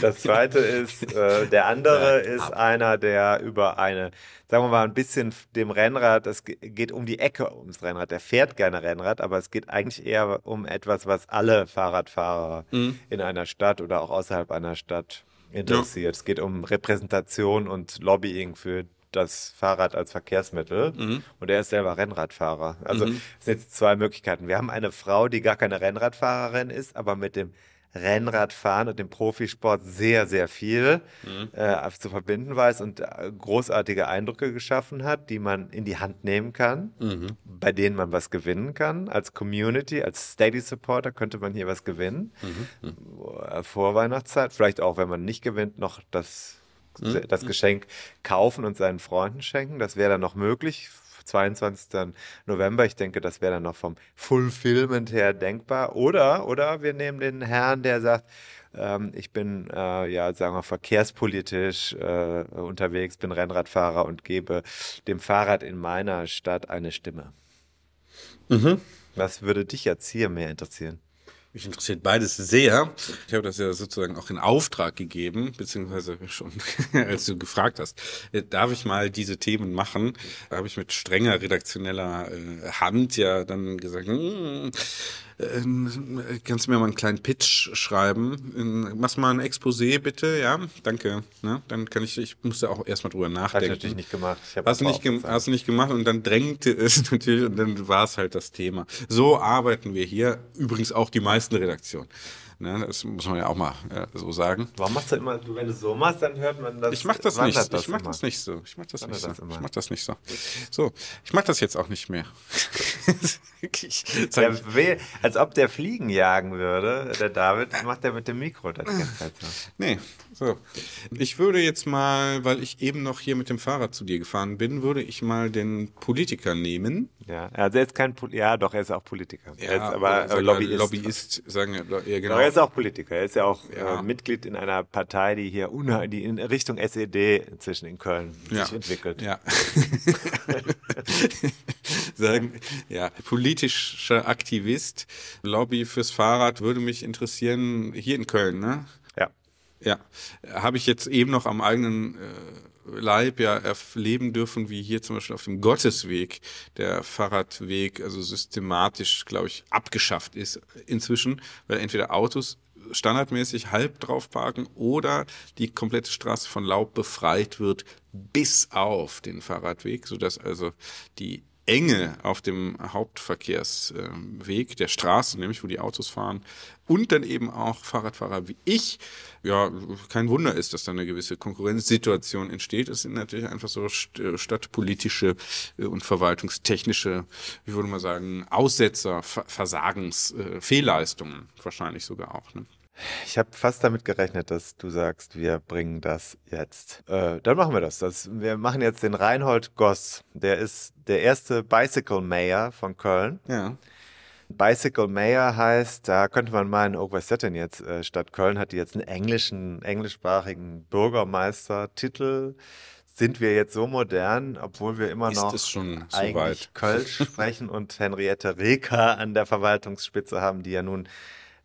Das zweite ist, äh, der andere ist einer, der über eine, sagen wir mal, ein bisschen dem Rennrad, es ge- geht um die Ecke ums Rennrad. Der fährt gerne Rennrad, aber es geht eigentlich eher um etwas, was alle Fahrradfahrer in einer Stadt oder auch außerhalb einer Stadt interessiert. Es geht um Repräsentation und Lobbying für das Fahrrad als Verkehrsmittel und er ist selber Rennradfahrer. Also es sind jetzt zwei Möglichkeiten. Wir haben eine Frau, die gar keine Rennradfahrerin ist, aber mit dem Rennradfahren und dem Profisport sehr, sehr viel äh, zu verbinden weiß und äh, großartige Eindrücke geschaffen hat, die man in die Hand nehmen kann, bei denen man was gewinnen kann. Als Community, als Steady Supporter könnte man hier was gewinnen. Äh, Vor Weihnachtszeit, vielleicht auch, wenn man nicht gewinnt, noch das, das Geschenk kaufen und seinen Freunden schenken. Das wäre dann noch möglich 22. November. Ich denke, das wäre dann noch vom Fulfillment her denkbar. Oder, oder wir nehmen den Herrn, der sagt, ähm, ich bin, äh, ja, sagen wir, verkehrspolitisch äh, unterwegs, bin Rennradfahrer und gebe dem Fahrrad in meiner Stadt eine Stimme. Mhm. Was würde dich jetzt hier mehr interessieren? Mich interessiert beides sehr. Ich habe das ja sozusagen auch in Auftrag gegeben, beziehungsweise schon, als du gefragt hast, äh, darf ich mal diese Themen machen? Da habe ich mit strenger redaktioneller äh, Hand ja dann gesagt, hm, äh, kannst du mir mal einen kleinen Pitch schreiben? Machst mal ein Exposé bitte, ja? Danke. Ne? Dann kann ich, ich musste auch erstmal drüber nachdenken. Habe ich natürlich nicht gemacht. hast, du nicht ge hast du nicht gemacht und dann drängte es natürlich und dann war es halt das Thema. So arbeiten wir hier, übrigens auch die meisten Redaktionen. Ne, das muss man ja auch mal ja, so sagen. Warum machst du immer, du, wenn du so machst, dann hört man das. Ich mach das nicht. Das ich mach immer. das nicht so. Ich mach das nicht so. Ich mach das nicht so. So, ich mach das jetzt auch nicht mehr. der will, als ob der Fliegen jagen würde, der David, macht er mit dem Mikro das ganze Zeit so. Nee, so. Ich würde jetzt mal, weil ich eben noch hier mit dem Fahrrad zu dir gefahren bin, würde ich mal den Politiker nehmen. Ja, also er ist kein, ja, doch, er ist auch Politiker. Ja, er ist aber äh, Lobbyist. Lobbyist, sagen ja, genau. Aber er ist auch Politiker. Er ist ja auch ja. Äh, Mitglied in einer Partei, die hier die in Richtung SED inzwischen in Köln ja. sich entwickelt. Ja. sagen, ja, politischer Aktivist, Lobby fürs Fahrrad würde mich interessieren, hier in Köln, ne? Ja. Habe ich jetzt eben noch am eigenen äh, Leib ja erleben dürfen, wie hier zum Beispiel auf dem Gottesweg der Fahrradweg also systematisch, glaube ich, abgeschafft ist inzwischen, weil entweder Autos standardmäßig halb drauf parken oder die komplette Straße von Laub befreit wird bis auf den Fahrradweg, sodass also die Enge auf dem Hauptverkehrsweg der Straße, nämlich wo die Autos fahren, und dann eben auch Fahrradfahrer wie ich, ja, kein Wunder ist, dass da eine gewisse Konkurrenzsituation entsteht. Es sind natürlich einfach so stadtpolitische äh, und verwaltungstechnische, wie würde man sagen, Aussetzer, Versagens, äh, wahrscheinlich sogar auch. Ne? Ich habe fast damit gerechnet, dass du sagst, wir bringen das jetzt. Äh, dann machen wir das. das. Wir machen jetzt den Reinhold Goss. Der ist der erste Bicycle Mayor von Köln. Ja. Bicycle Mayor heißt, da könnte man meinen, oh, was ist das denn jetzt? Äh, Stadt Köln hat die jetzt einen englischen, englischsprachigen Bürgermeistertitel. Sind wir jetzt so modern, obwohl wir immer ist noch so eigentlich? Kölsch sprechen und Henriette Reker an der Verwaltungsspitze haben, die ja nun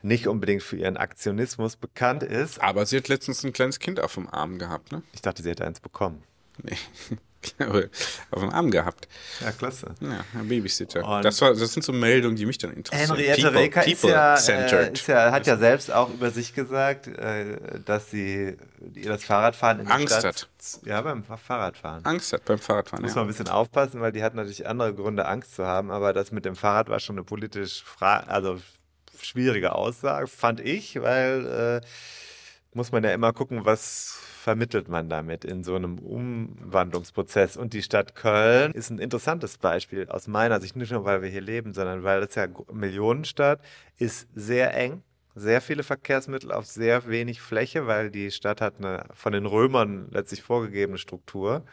nicht unbedingt für ihren Aktionismus bekannt ist. Aber sie hat letztens ein kleines Kind auf dem Arm gehabt, ne? Ich dachte, sie hätte eins bekommen. Nee. auf dem Arm gehabt. Ja, klasse. Ja, ein Babysitter. das, war, das sind so Meldungen, die mich dann interessieren. Henriette Reker ist ja, äh, ist ja, hat ja selbst auch über sich gesagt, äh, dass sie das Fahrradfahren in der Angst Stadt, hat. Ja, beim Fahrradfahren. Angst hat beim Fahrradfahren. Muss ja. man ein bisschen aufpassen, weil die hat natürlich andere Gründe, Angst zu haben, aber das mit dem Fahrrad war schon eine politisch Fra also schwierige Aussage, fand ich, weil äh, muss man ja immer gucken, was vermittelt man damit in so einem Umwandlungsprozess. Und die Stadt Köln ist ein interessantes Beispiel aus meiner Sicht, nicht nur weil wir hier leben, sondern weil es ja Millionenstadt ist sehr eng. Sehr viele Verkehrsmittel auf sehr wenig Fläche, weil die Stadt hat eine von den Römern letztlich vorgegebene Struktur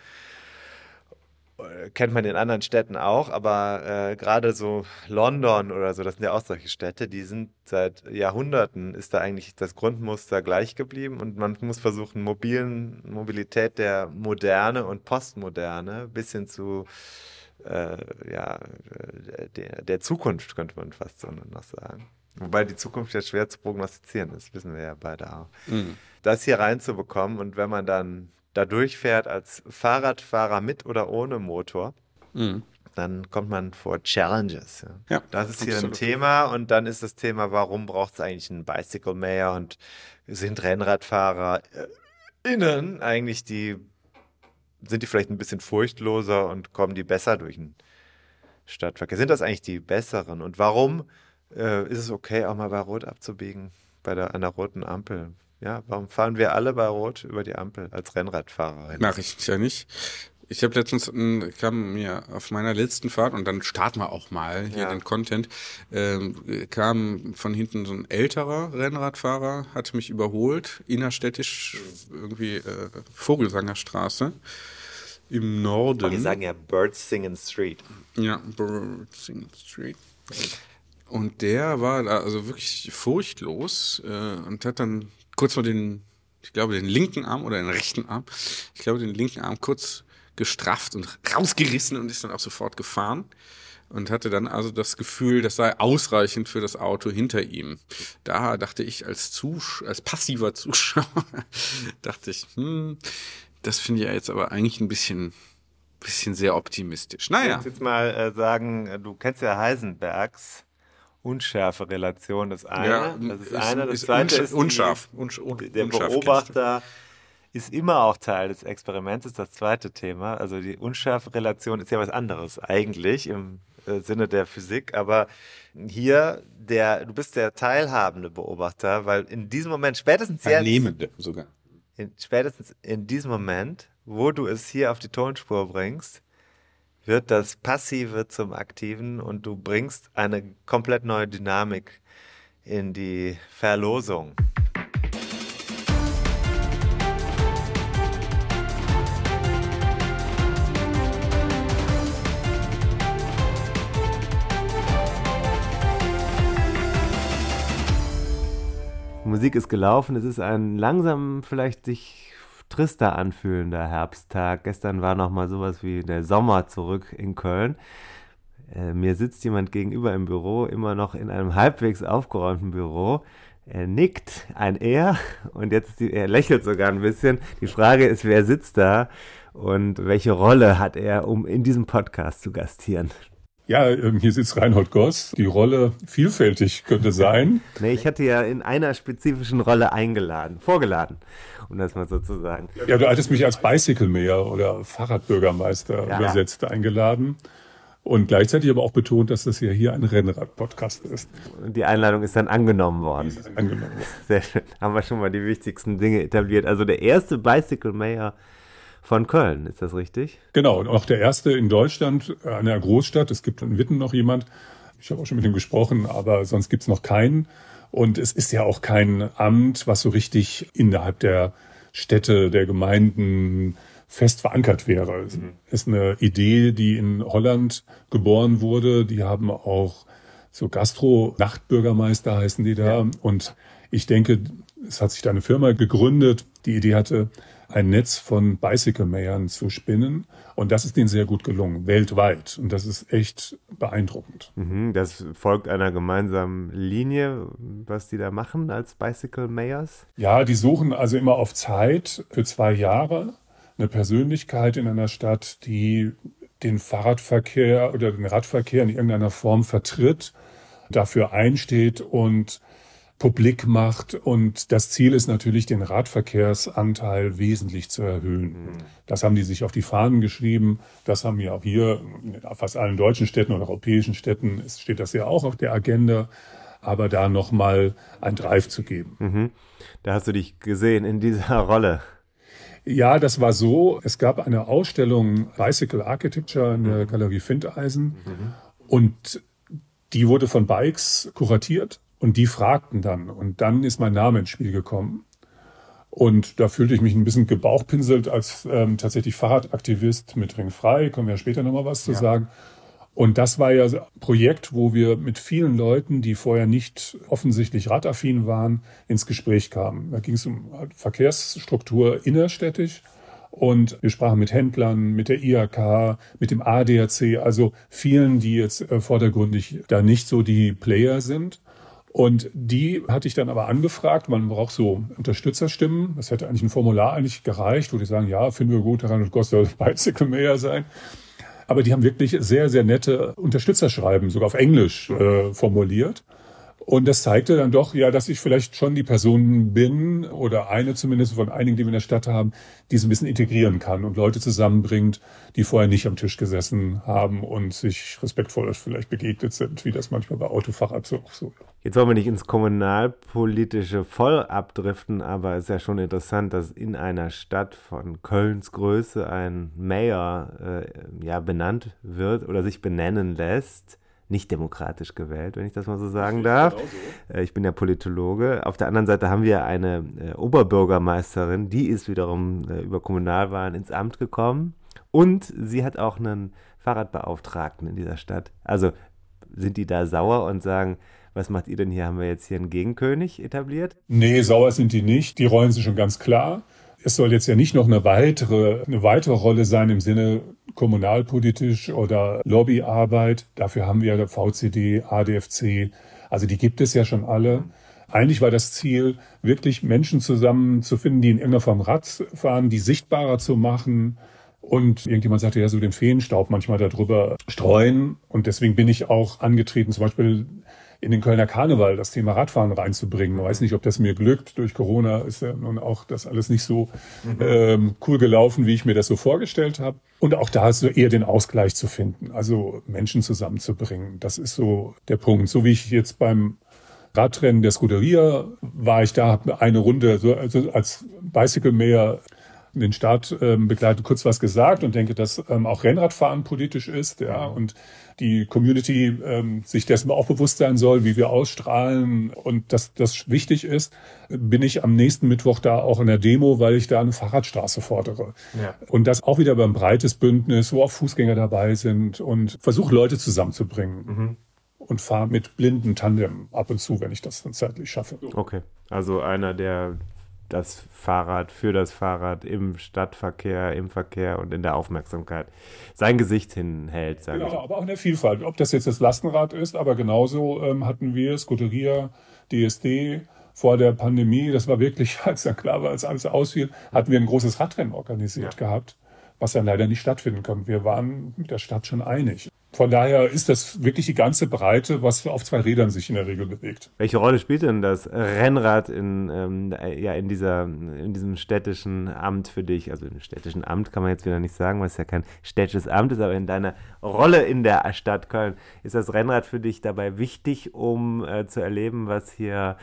kennt man in anderen Städten auch, aber äh, gerade so London oder so, das sind ja auch solche Städte, die sind seit Jahrhunderten, ist da eigentlich das Grundmuster gleich geblieben und man muss versuchen, mobilen Mobilität der Moderne und Postmoderne bis hin zu äh, ja, der, der Zukunft, könnte man fast so noch sagen. Wobei die Zukunft ja schwer zu prognostizieren ist, wissen wir ja beide auch. Mhm. Das hier reinzubekommen und wenn man dann da durchfährt als Fahrradfahrer mit oder ohne Motor, mhm. dann kommt man vor Challenges. Ja. ja das ist hier absolut. ein Thema und dann ist das Thema, warum braucht es eigentlich einen Bicycle Mayor und sind Rennradfahrer äh, innen eigentlich die, sind die vielleicht ein bisschen furchtloser und kommen die besser durch den Stadtverkehr? Sind das eigentlich die besseren? Und warum äh, ist es okay, auch mal bei Rot abzubiegen, bei der, an der roten Ampel? Ja, warum fahren wir alle bei Rot über die Ampel als Rennradfahrer? Mache ich ja nicht. Ich habe letztens, kam mir auf meiner letzten Fahrt, und dann starten wir auch mal hier ja. den Content, ähm, kam von hinten so ein älterer Rennradfahrer, hat mich überholt, innerstädtisch, irgendwie äh, Vogelsangerstraße. im Norden. Wir sagen ja Birds Singing Street. Ja, Birds Singing Street. Und der war da also wirklich furchtlos äh, und hat dann kurz vor den, ich glaube, den linken Arm oder den rechten Arm, ich glaube, den linken Arm kurz gestrafft und rausgerissen und ist dann auch sofort gefahren und hatte dann also das Gefühl, das sei ausreichend für das Auto hinter ihm. Da dachte ich als Zusch als passiver Zuschauer, dachte ich, hm, das finde ich ja jetzt aber eigentlich ein bisschen, bisschen sehr optimistisch. Naja. Ich jetzt mal äh, sagen, äh, du kennst ja Heisenbergs Unschärfe-Relation. Das eine, ja, das ist, ist eine. Das ist zweite ist unscharf. Unsch der Beobachter ist immer auch Teil des Experiments, ist das zweite Thema. Also die Unschärfe-Relation ist ja was anderes eigentlich im äh, Sinne der Physik, aber hier der, du bist der teilhabende Beobachter, weil in diesem Moment spätestens jetzt. Teilnehmende sogar in, spätestens in diesem Moment, wo du es hier auf die Tonspur bringst, wird das Passive zum Aktiven und du bringst eine komplett neue Dynamik in die Verlosung. Musik ist gelaufen. Es ist ein langsam vielleicht sich trister anfühlender Herbsttag. Gestern war noch mal sowas wie der Sommer zurück in Köln. Äh, mir sitzt jemand gegenüber im Büro, immer noch in einem halbwegs aufgeräumten Büro. Er nickt, ein Er, und jetzt die, er lächelt sogar ein bisschen. Die Frage ist, wer sitzt da und welche Rolle hat er, um in diesem Podcast zu gastieren? Ja, ähm, hier sitzt Reinhold Goss. Die Rolle vielfältig könnte sein. nee, ich hatte ja in einer spezifischen Rolle eingeladen, vorgeladen, um das mal so zu sagen. Ja, du hattest mich als Bicycle Mayor oder Fahrradbürgermeister ja. übersetzt eingeladen. Und gleichzeitig aber auch betont, dass das ja hier ein Rennrad-Podcast ist. Und die Einladung ist dann angenommen worden. Ist angenommen. Sehr schön. Haben wir schon mal die wichtigsten Dinge etabliert. Also der erste Bicycle Mayor von Köln, ist das richtig? Genau, und auch der erste in Deutschland, einer Großstadt. Es gibt in Witten noch jemand. Ich habe auch schon mit ihm gesprochen, aber sonst gibt es noch keinen. Und es ist ja auch kein Amt, was so richtig innerhalb der Städte, der Gemeinden fest verankert wäre. Es mhm. ist eine Idee, die in Holland geboren wurde. Die haben auch so Gastro-Nachtbürgermeister heißen die da. Ja. Und ich denke, es hat sich da eine Firma gegründet. Die Idee hatte, ein Netz von Bicycle-Mayern zu spinnen. Und das ist denen sehr gut gelungen, weltweit. Und das ist echt beeindruckend. Mhm, das folgt einer gemeinsamen Linie, was die da machen als Bicycle-Mayors? Ja, die suchen also immer auf Zeit für zwei Jahre eine Persönlichkeit in einer Stadt, die den Fahrradverkehr oder den Radverkehr in irgendeiner Form vertritt, dafür einsteht und publik macht. Und das Ziel ist natürlich, den Radverkehrsanteil wesentlich zu erhöhen. Mhm. Das haben die sich auf die Fahnen geschrieben. Das haben wir auch hier in fast allen deutschen Städten und europäischen Städten steht das ja auch auf der Agenda. Aber da nochmal ein Drive zu geben. Mhm. Da hast du dich gesehen in dieser Rolle. Ja, das war so. Es gab eine Ausstellung Bicycle Architecture in der mhm. Galerie Findeisen. Mhm. Und die wurde von Bikes kuratiert und die fragten dann. Und dann ist mein Name ins Spiel gekommen. Und da fühlte ich mich ein bisschen gebauchpinselt als ähm, tatsächlich Fahrradaktivist mit Ringfrei. Können wir ja später nochmal was zu sagen. Und das war ja ein Projekt, wo wir mit vielen Leuten, die vorher nicht offensichtlich radaffin waren, ins Gespräch kamen. Da ging es um Verkehrsstruktur innerstädtisch. Und wir sprachen mit Händlern, mit der IHK, mit dem ADAC, also vielen, die jetzt äh, vordergründig da nicht so die Player sind. Und die hatte ich dann aber angefragt. Man braucht so Unterstützerstimmen. Das hätte eigentlich ein Formular eigentlich gereicht, wo die sagen, ja, finden wir gut, und Goss soll Bicycle Mayor sein. Aber die haben wirklich sehr, sehr nette Unterstützerschreiben, sogar auf Englisch äh, formuliert. Und das zeigte dann doch, ja, dass ich vielleicht schon die Person bin oder eine zumindest von einigen, die wir in der Stadt haben, die so ein bisschen integrieren kann und Leute zusammenbringt, die vorher nicht am Tisch gesessen haben und sich respektvoll vielleicht begegnet sind, wie das manchmal bei Autofachabzug so. Jetzt wollen wir nicht ins kommunalpolitische voll abdriften, aber es ist ja schon interessant, dass in einer Stadt von Kölns Größe ein Mayor äh, ja benannt wird oder sich benennen lässt nicht demokratisch gewählt, wenn ich das mal so sagen darf. So. Äh, ich bin ja Politologe. Auf der anderen Seite haben wir eine äh, Oberbürgermeisterin, die ist wiederum äh, über Kommunalwahlen ins Amt gekommen Und sie hat auch einen Fahrradbeauftragten in dieser Stadt. Also sind die da sauer und sagen, was macht ihr denn hier? Haben wir jetzt hier einen Gegenkönig etabliert? Nee, sauer sind die nicht. Die rollen sie schon ganz klar. Es soll jetzt ja nicht noch eine weitere, eine weitere Rolle sein im Sinne kommunalpolitisch oder Lobbyarbeit. Dafür haben wir VCD, ADFC. Also die gibt es ja schon alle. Eigentlich war das Ziel, wirklich Menschen zusammenzufinden, die in irgendeiner Form Rad fahren, die sichtbarer zu machen. Und irgendjemand sagte ja so den Feenstaub manchmal darüber streuen. Und deswegen bin ich auch angetreten, zum Beispiel in den Kölner Karneval das Thema Radfahren reinzubringen. Ich weiß nicht, ob das mir glückt. Durch Corona ist ja nun auch das alles nicht so mhm. ähm, cool gelaufen, wie ich mir das so vorgestellt habe. Und auch da ist so eher den Ausgleich zu finden, also Menschen zusammenzubringen. Das ist so der Punkt. So wie ich jetzt beim Radrennen der Scuderia war ich da, habe eine Runde so also als Bicycle Mayor den Start ähm, begleitet, kurz was gesagt und denke, dass ähm, auch Rennradfahren politisch ist, ja, und die Community ähm, sich dessen auch bewusst sein soll, wie wir ausstrahlen und dass das wichtig ist, bin ich am nächsten Mittwoch da auch in der Demo, weil ich da eine Fahrradstraße fordere. Ja. Und das auch wieder beim breites Bündnis, wo auch Fußgänger dabei sind und versuche Leute zusammenzubringen. Mhm und fahre mit blinden Tandem ab und zu, wenn ich das dann zeitlich schaffe. Okay, also einer, der das Fahrrad für das Fahrrad im Stadtverkehr, im Verkehr und in der Aufmerksamkeit sein Gesicht hinhält. Sage genau, ich. aber auch in der Vielfalt. Ob das jetzt das Lastenrad ist, aber genauso ähm, hatten wir Scuderia, DSD vor der Pandemie, das war wirklich, als dann klar war, als alles ausfiel, hatten wir ein großes Radrennen organisiert ja. gehabt, was dann leider nicht stattfinden konnte. Wir waren mit der Stadt schon einig. Von daher ist das wirklich die ganze Breite, was auf zwei Rädern sich in der Regel bewegt. Welche Rolle spielt denn das Rennrad in, ähm, ja, in, dieser, in diesem städtischen Amt für dich? Also im städtischen Amt kann man jetzt wieder nicht sagen, weil es ja kein städtisches Amt ist, aber in deiner Rolle in der Stadt Köln ist das Rennrad für dich dabei wichtig, um äh, zu erleben, was hier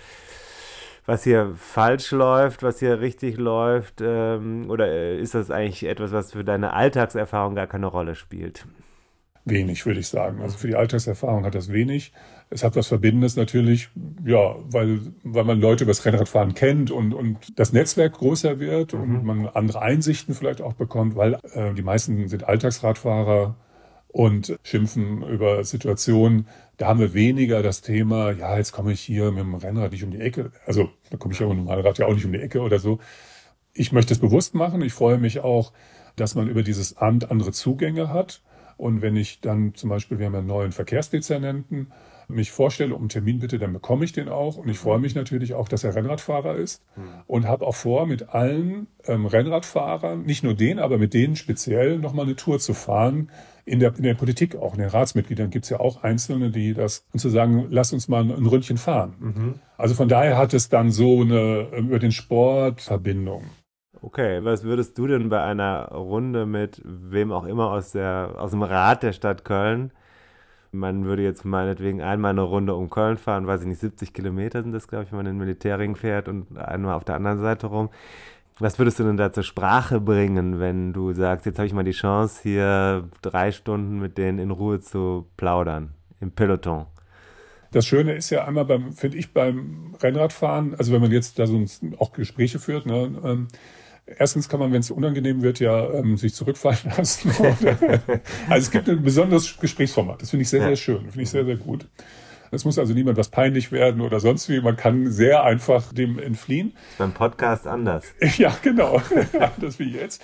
was hier falsch läuft, was hier richtig läuft? Ähm, oder äh, ist das eigentlich etwas, was für deine Alltagserfahrung gar keine Rolle spielt? wenig, würde ich sagen. Also für die Alltagserfahrung hat das wenig. Es hat was Verbindendes natürlich, ja, weil, weil man Leute über das Rennradfahren kennt und, und das Netzwerk größer wird mhm. und man andere Einsichten vielleicht auch bekommt, weil äh, die meisten sind Alltagsradfahrer und schimpfen über Situationen. Da haben wir weniger das Thema, ja, jetzt komme ich hier mit dem Rennrad nicht um die Ecke. Also da komme ich ja mit dem Rennrad ja auch nicht um die Ecke oder so. Ich möchte es bewusst machen. Ich freue mich auch, dass man über dieses Amt andere Zugänge hat und wenn ich dann zum Beispiel, wir haben einen neuen Verkehrsdezernenten, mich vorstelle um einen Termin bitte, dann bekomme ich den auch. Und ich freue mich natürlich auch, dass er Rennradfahrer ist und habe auch vor, mit allen ähm, Rennradfahrern, nicht nur denen, aber mit denen speziell nochmal eine Tour zu fahren. In der, in der Politik, auch in den Ratsmitgliedern gibt es ja auch Einzelne, die das, und zu sagen, lass uns mal ein Ründchen fahren. Mhm. Also von daher hat es dann so eine über den Sport Verbindung. Okay, was würdest du denn bei einer Runde mit wem auch immer aus, der, aus dem Rat der Stadt Köln, man würde jetzt meinetwegen einmal eine Runde um Köln fahren, weiß ich nicht, 70 Kilometer sind das, glaube ich, wenn man in den Militärring fährt und einmal auf der anderen Seite rum. Was würdest du denn da zur Sprache bringen, wenn du sagst, jetzt habe ich mal die Chance, hier drei Stunden mit denen in Ruhe zu plaudern, im Peloton? Das Schöne ist ja einmal beim, finde ich, beim Rennradfahren, also wenn man jetzt da so auch Gespräche führt, ne, ähm, Erstens kann man, wenn es unangenehm wird, ja ähm, sich zurückfallen lassen. also es gibt ein besonderes Gesprächsformat. Das finde ich sehr, sehr schön. Finde ich sehr, sehr gut. Es muss also niemand was peinlich werden oder sonst wie. Man kann sehr einfach dem entfliehen. Beim Podcast anders. Ja, genau. das wie jetzt.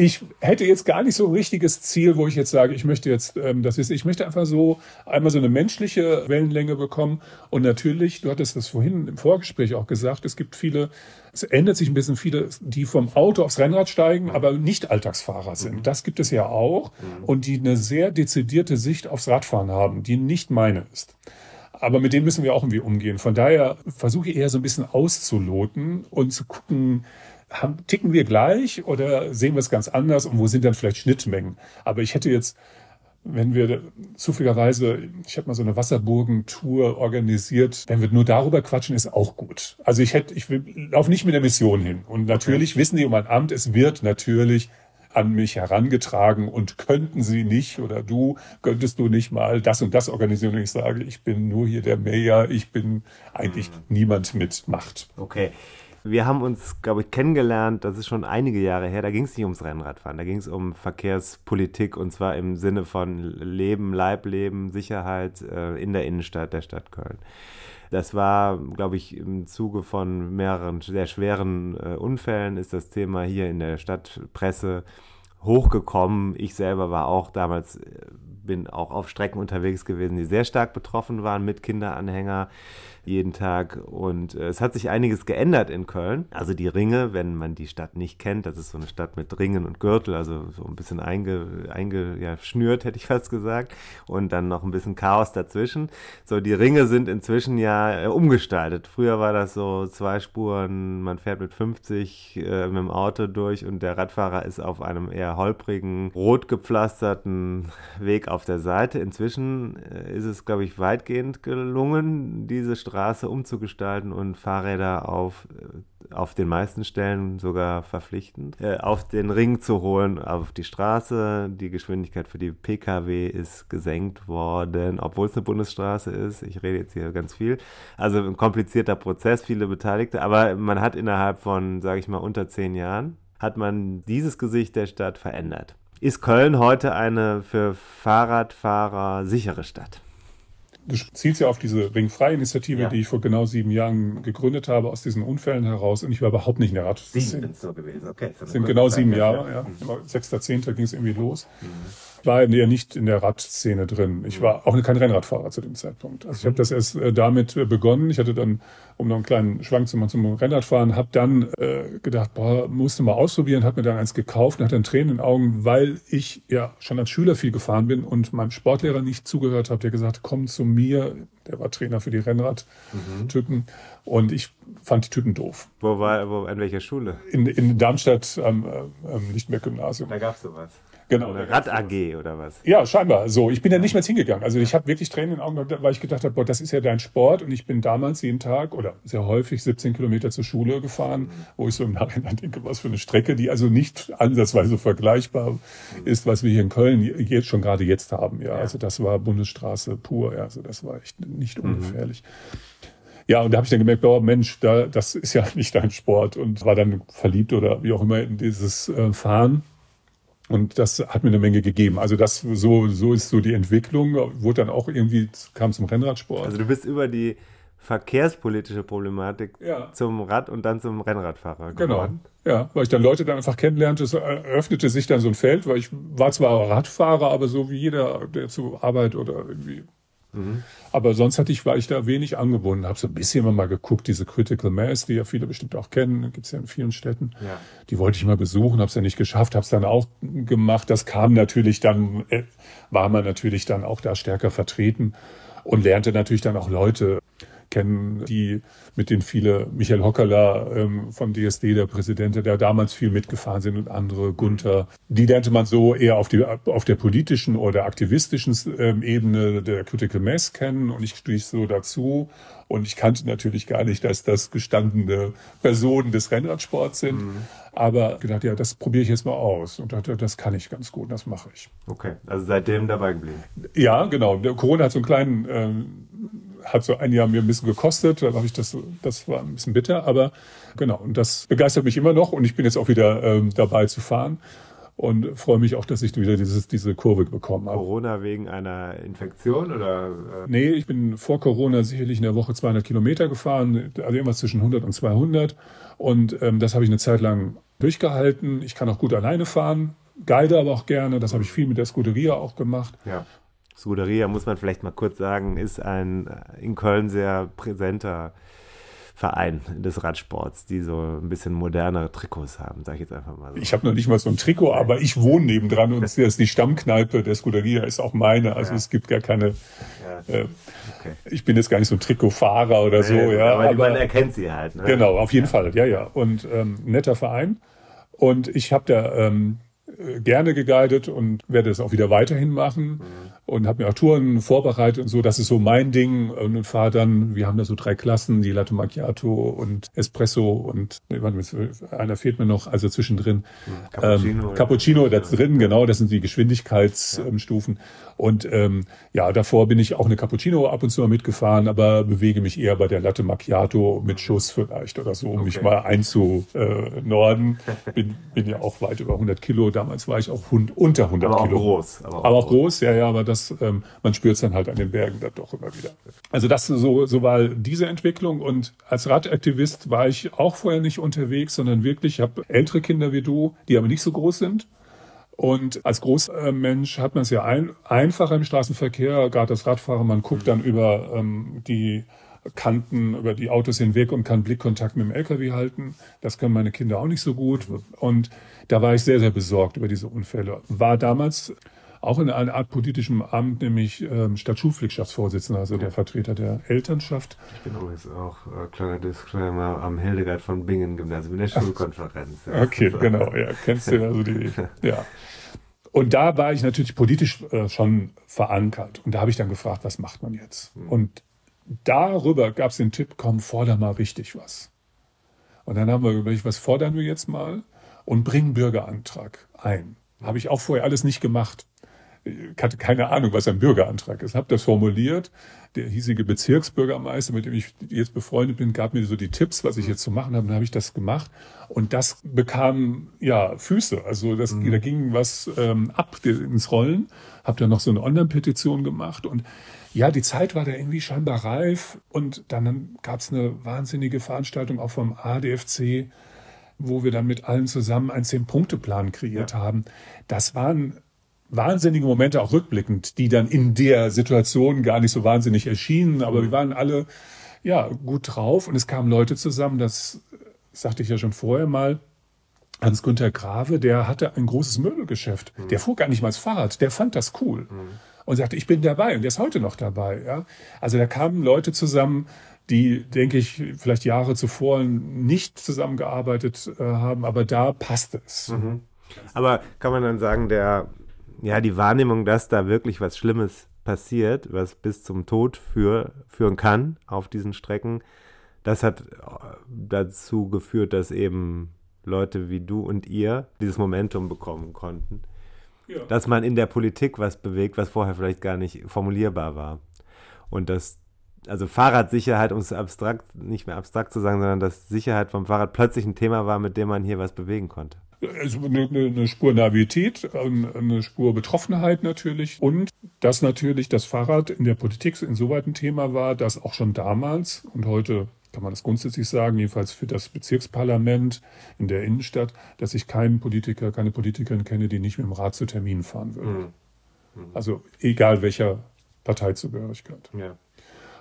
Ich hätte jetzt gar nicht so ein richtiges Ziel, wo ich jetzt sage, ich möchte jetzt, ähm, das ist, ich möchte einfach so einmal so eine menschliche Wellenlänge bekommen. Und natürlich, du hattest das vorhin im Vorgespräch auch gesagt, es gibt viele, es ändert sich ein bisschen viele, die vom Auto aufs Rennrad steigen, aber nicht Alltagsfahrer sind. Mhm. Das gibt es ja auch. Mhm. Und die eine sehr dezidierte Sicht aufs Radfahren haben, die nicht meine ist. Aber mit denen müssen wir auch irgendwie umgehen. Von daher versuche ich eher so ein bisschen auszuloten und zu gucken, haben, ticken wir gleich oder sehen wir es ganz anders und wo sind dann vielleicht Schnittmengen? Aber ich hätte jetzt, wenn wir zufälligerweise, ich habe mal so eine Wasserburgen-Tour organisiert, wenn wir nur darüber quatschen, ist auch gut. Also ich hätte, ich laufe nicht mit der Mission hin. Und natürlich okay. wissen die um mein Amt, es wird natürlich an mich herangetragen und könnten Sie nicht oder du könntest du nicht mal das und das organisieren und ich sage, ich bin nur hier der Mayor, ich bin eigentlich mhm. niemand mit Macht. Okay. Wir haben uns, glaube ich, kennengelernt, das ist schon einige Jahre her, da ging es nicht ums Rennradfahren, da ging es um Verkehrspolitik und zwar im Sinne von Leben, Leibleben, Sicherheit äh, in der Innenstadt der Stadt Köln. Das war, glaube ich, im Zuge von mehreren sehr schweren äh, Unfällen ist das Thema hier in der Stadtpresse hochgekommen. Ich selber war auch damals, äh, bin auch auf Strecken unterwegs gewesen, die sehr stark betroffen waren mit Kinderanhänger jeden Tag. Und äh, es hat sich einiges geändert in Köln. Also die Ringe, wenn man die Stadt nicht kennt, das ist so eine Stadt mit Ringen und Gürtel, also so ein bisschen eingeschnürt, einge, ja, hätte ich fast gesagt. Und dann noch ein bisschen Chaos dazwischen. So, die Ringe sind inzwischen ja äh, umgestaltet. Früher war das so zwei Spuren, man fährt mit 50 äh, mit dem Auto durch und der Radfahrer ist auf einem eher holprigen, rot gepflasterten Weg auf der Seite. Inzwischen äh, ist es, glaube ich, weitgehend gelungen, diese Straße Straße umzugestalten und Fahrräder auf, äh, auf den meisten Stellen sogar verpflichtend, äh, auf den Ring zu holen, auf die Straße. Die Geschwindigkeit für die Pkw ist gesenkt worden, obwohl es eine Bundesstraße ist. Ich rede jetzt hier ganz viel. Also ein komplizierter Prozess, viele Beteiligte, aber man hat innerhalb von, sage ich mal, unter zehn Jahren, hat man dieses Gesicht der Stadt verändert. Ist Köln heute eine für Fahrradfahrer sichere Stadt? Du zielst ja auf diese Ringfrei-Initiative, ja. die ich vor genau sieben Jahren gegründet habe, aus diesen Unfällen heraus. Und ich war überhaupt nicht in der Radszene. Sieben sind so gewesen, okay. Das sind genau sieben Jahre, ja. Mhm. Sechster, zehnter ging es irgendwie los. Mhm war ja nicht in der Radszene drin. Ich war auch kein Rennradfahrer zu dem Zeitpunkt. Also ich habe das erst äh, damit äh, begonnen. Ich hatte dann, um noch einen kleinen Schwank zu machen zum Rennradfahren, habe dann äh, gedacht, boah, musste mal ausprobieren, habe mir dann eins gekauft und hatte dann Tränen in den Augen, weil ich ja schon als Schüler viel gefahren bin und meinem Sportlehrer nicht zugehört habe, der gesagt, komm zu mir. Der war Trainer für die Rennradtypen. Mhm. Und ich fand die Typen doof. Wo war, wo, an welcher Schule? In, in Darmstadt am ähm, Lichtenberg-Gymnasium. Da gab's sowas. Genau. Eine Rad AG oder was? Ja, scheinbar. So, ich bin da nicht mehr hingegangen. Also ich habe wirklich Tränen in den Augen, weil ich gedacht habe, boah, das ist ja dein Sport. Und ich bin damals jeden Tag oder sehr häufig 17 Kilometer zur Schule gefahren, wo ich so im Nachhinein denke, was für eine Strecke, die also nicht ansatzweise vergleichbar ist, was wir hier in Köln jetzt schon gerade jetzt haben. Ja, ja. also das war Bundesstraße pur. Ja, also das war echt nicht mhm. ungefährlich. Mhm. Ja, und da habe ich dann gemerkt, oh Mensch, da, das ist ja nicht dein Sport und war dann verliebt oder wie auch immer in dieses äh, Fahren. Und das hat mir eine Menge gegeben. Also das so so ist so die Entwicklung. Wurde dann auch irgendwie kam zum Rennradsport. Also du bist über die verkehrspolitische Problematik ja. zum Rad und dann zum Rennradfahrer geworden. Genau. Ja, weil ich dann Leute dann einfach kennenlernte, es eröffnete sich dann so ein Feld, weil ich war zwar Radfahrer, aber so wie jeder, der zur Arbeit oder irgendwie Mhm. Aber sonst hatte ich, war ich da wenig angebunden, habe so ein bisschen mal geguckt, diese Critical Mass, die ja viele bestimmt auch kennen, gibt's ja in vielen Städten. Ja. Die wollte ich mal besuchen, habe es ja nicht geschafft, habe es dann auch gemacht. Das kam natürlich dann, äh, war man natürlich dann auch da stärker vertreten und lernte natürlich dann auch Leute kennen, die mit denen viele, Michael Hockerler ähm, vom DSD, der Präsident, der damals viel mitgefahren sind und andere, Gunther, die lernte man so eher auf, die, auf der politischen oder aktivistischen ähm, Ebene der Critical Mass kennen und ich stieß so dazu und ich kannte natürlich gar nicht, dass das gestandene Personen des Rennradsports sind. Mhm. Aber gedacht, ja, das probiere ich jetzt mal aus. Und dachte, das kann ich ganz gut, das mache ich. Okay, also seitdem dabei geblieben. Ja, genau. Der Corona hat so einen kleinen ähm, hat so ein Jahr mir ein bisschen gekostet, da habe ich das, das war ein bisschen bitter, aber genau, und das begeistert mich immer noch und ich bin jetzt auch wieder ähm, dabei zu fahren und freue mich auch, dass ich wieder dieses, diese Kurve bekommen habe. Corona wegen einer Infektion oder? Äh? Nee, ich bin vor Corona sicherlich in der Woche 200 Kilometer gefahren, also irgendwas zwischen 100 und 200 und ähm, das habe ich eine Zeit lang durchgehalten. Ich kann auch gut alleine fahren, guide aber auch gerne, das habe ich viel mit der Scuderia auch gemacht. Ja. Scuderia, muss man vielleicht mal kurz sagen, ist ein äh, in Köln sehr präsenter Verein des Radsports, die so ein bisschen modernere Trikots haben, sage ich jetzt einfach mal so. Ich habe noch nicht mal so ein Trikot, aber ich wohne nebendran und das ist die Stammkneipe der Scuderia, ist auch meine. Also ja. es gibt gar keine. Ja. Äh, okay. Ich bin jetzt gar nicht so ein Trikotfahrer oder so, ja. ja aber, aber man erkennt sie halt. Ne? Genau, auf jeden Fall, ja, ja. Und ähm, netter Verein. Und ich habe da ähm, gerne geguidet und werde es auch wieder weiterhin machen. Mhm. Und habe mir auch Touren vorbereitet und so. Das ist so mein Ding und fahre dann, wir haben da so drei Klassen, die Latte Macchiato und Espresso und nee, einer fehlt mir noch, also zwischendrin. Cappuccino. Ähm, Cappuccino da drin, genau, das sind die Geschwindigkeitsstufen. Ja. Und ähm, ja, davor bin ich auch eine Cappuccino ab und zu mal mitgefahren, aber bewege mich eher bei der Latte Macchiato mit Schuss vielleicht oder so, um okay. mich mal einzunorden. bin, bin ja auch weit über 100 Kilo. Damals war ich auch unter 100 aber Kilo. Auch groß, aber auch, aber auch groß. groß. ja, ja, aber das, ähm, man spürt es dann halt an den Bergen dann doch immer wieder. Also das so, so war diese Entwicklung und als Radaktivist war ich auch vorher nicht unterwegs, sondern wirklich, ich habe ältere Kinder wie du, die aber nicht so groß sind und als Großmensch hat man es ja ein, einfacher im Straßenverkehr, gerade als Radfahrer, man guckt dann über ähm, die Kanten, über die Autos hinweg und kann Blickkontakt mit dem LKW halten. Das können meine Kinder auch nicht so gut. Und da war ich sehr, sehr besorgt über diese Unfälle. War damals auch in einer Art politischem Amt, nämlich ähm, Stadtschulpflichtschaftsvorsitzender, also der Vertreter der Elternschaft. Ich bin übrigens auch, äh, kleiner Disclaimer, am Hildegard von Bingen Gymnasium in der Schulkonferenz. Ja. Okay, genau, ja, kennst du also die, ja. Und da war ich natürlich politisch äh, schon verankert. Und da habe ich dann gefragt, was macht man jetzt? Mhm. Und darüber gab es den Tipp, komm, forder mal richtig was. Und dann haben wir überlegt, was fordern wir jetzt mal? Und bringen Bürgerantrag ein. Habe ich auch vorher alles nicht gemacht ich hatte keine Ahnung, was ein Bürgerantrag ist. Habe das formuliert. Der hiesige Bezirksbürgermeister, mit dem ich jetzt befreundet bin, gab mir so die Tipps, was ich jetzt zu machen habe. Dann habe ich das gemacht und das bekam ja Füße. Also das, mhm. da ging was ähm, ab ins Rollen. Habe dann noch so eine Online-Petition gemacht und ja, die Zeit war da irgendwie scheinbar reif und dann gab es eine wahnsinnige Veranstaltung auch vom ADFC, wo wir dann mit allen zusammen einen Zehn-Punkte-Plan kreiert ja. haben. Das waren wahnsinnige Momente, auch rückblickend, die dann in der Situation gar nicht so wahnsinnig erschienen, aber wir waren alle ja gut drauf und es kamen Leute zusammen, das sagte ich ja schon vorher mal. Hans-Günther Grave, der hatte ein großes Möbelgeschäft. Mhm. Der fuhr gar nicht mal Fahrrad, der fand das cool. Mhm. Und sagte, ich bin dabei und der ist heute noch dabei. Ja? Also da kamen Leute zusammen, die, denke ich, vielleicht Jahre zuvor nicht zusammengearbeitet äh, haben, aber da passte es. Mhm. Aber kann man dann sagen, der ja, die Wahrnehmung, dass da wirklich was Schlimmes passiert, was bis zum Tod für, führen kann auf diesen Strecken, das hat äh, dazu geführt, dass eben Leute wie du und ihr dieses Momentum bekommen konnten. Ja. Dass man in der Politik was bewegt, was vorher vielleicht gar nicht formulierbar war. Und dass, also Fahrradsicherheit, um es abstrakt, nicht mehr abstrakt zu sagen, sondern dass Sicherheit vom Fahrrad plötzlich ein Thema war, mit dem man hier was bewegen konnte also eine, eine Spur Naivität, eine Spur Betroffenheit natürlich und dass natürlich das Fahrrad in der Politik insoweit ein Thema war, dass auch schon damals und heute kann man das grundsätzlich sagen, jedenfalls für das Bezirksparlament in der Innenstadt, dass ich keinen Politiker, keine Politikerin kenne, die nicht mit dem Rad zu Terminen fahren würde. Mhm. Mhm. Also egal welcher Parteizugehörigkeit. Ja.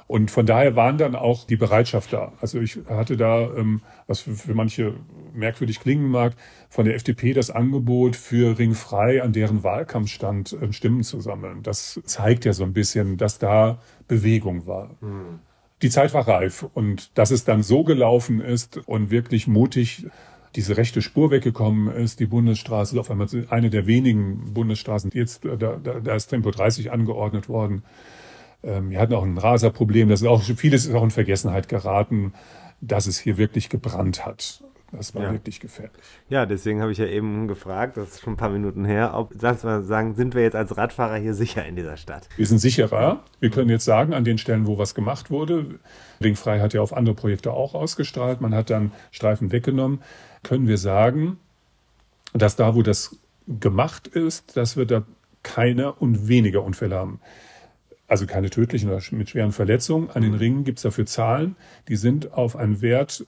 Und von daher waren dann auch die Bereitschaft da. Also ich hatte da, ähm, was für, für manche merkwürdig klingen mag, von der FDP das Angebot für Ringfrei an deren Wahlkampfstand ähm, Stimmen zu sammeln. Das zeigt ja so ein bisschen, dass da Bewegung war. Mhm. Die Zeit war reif und dass es dann so gelaufen ist und wirklich mutig diese rechte Spur weggekommen ist. Die Bundesstraße ist auf einmal eine der wenigen Bundesstraßen. Jetzt, da, da, da ist Tempo 30 angeordnet worden. Ähm, wir hatten auch ein Raserproblem. Das ist auch, vieles ist auch in Vergessenheit geraten, dass es hier wirklich gebrannt hat. Das war ja. wirklich gefährlich. Ja, deswegen habe ich ja eben gefragt, das ist schon ein paar Minuten her, ob, sagst du mal, sagen, sind wir jetzt als Radfahrer hier sicher in dieser Stadt? Wir sind sicherer. Wir können jetzt sagen, an den Stellen, wo was gemacht wurde, Ringfrei hat ja auf andere Projekte auch ausgestrahlt, man hat dann Streifen weggenommen, können wir sagen, dass da, wo das gemacht ist, dass wir da keine und weniger Unfälle haben also keine tödlichen oder mit schweren Verletzungen. An den mhm. Ringen gibt es dafür Zahlen, die sind auf einen Wert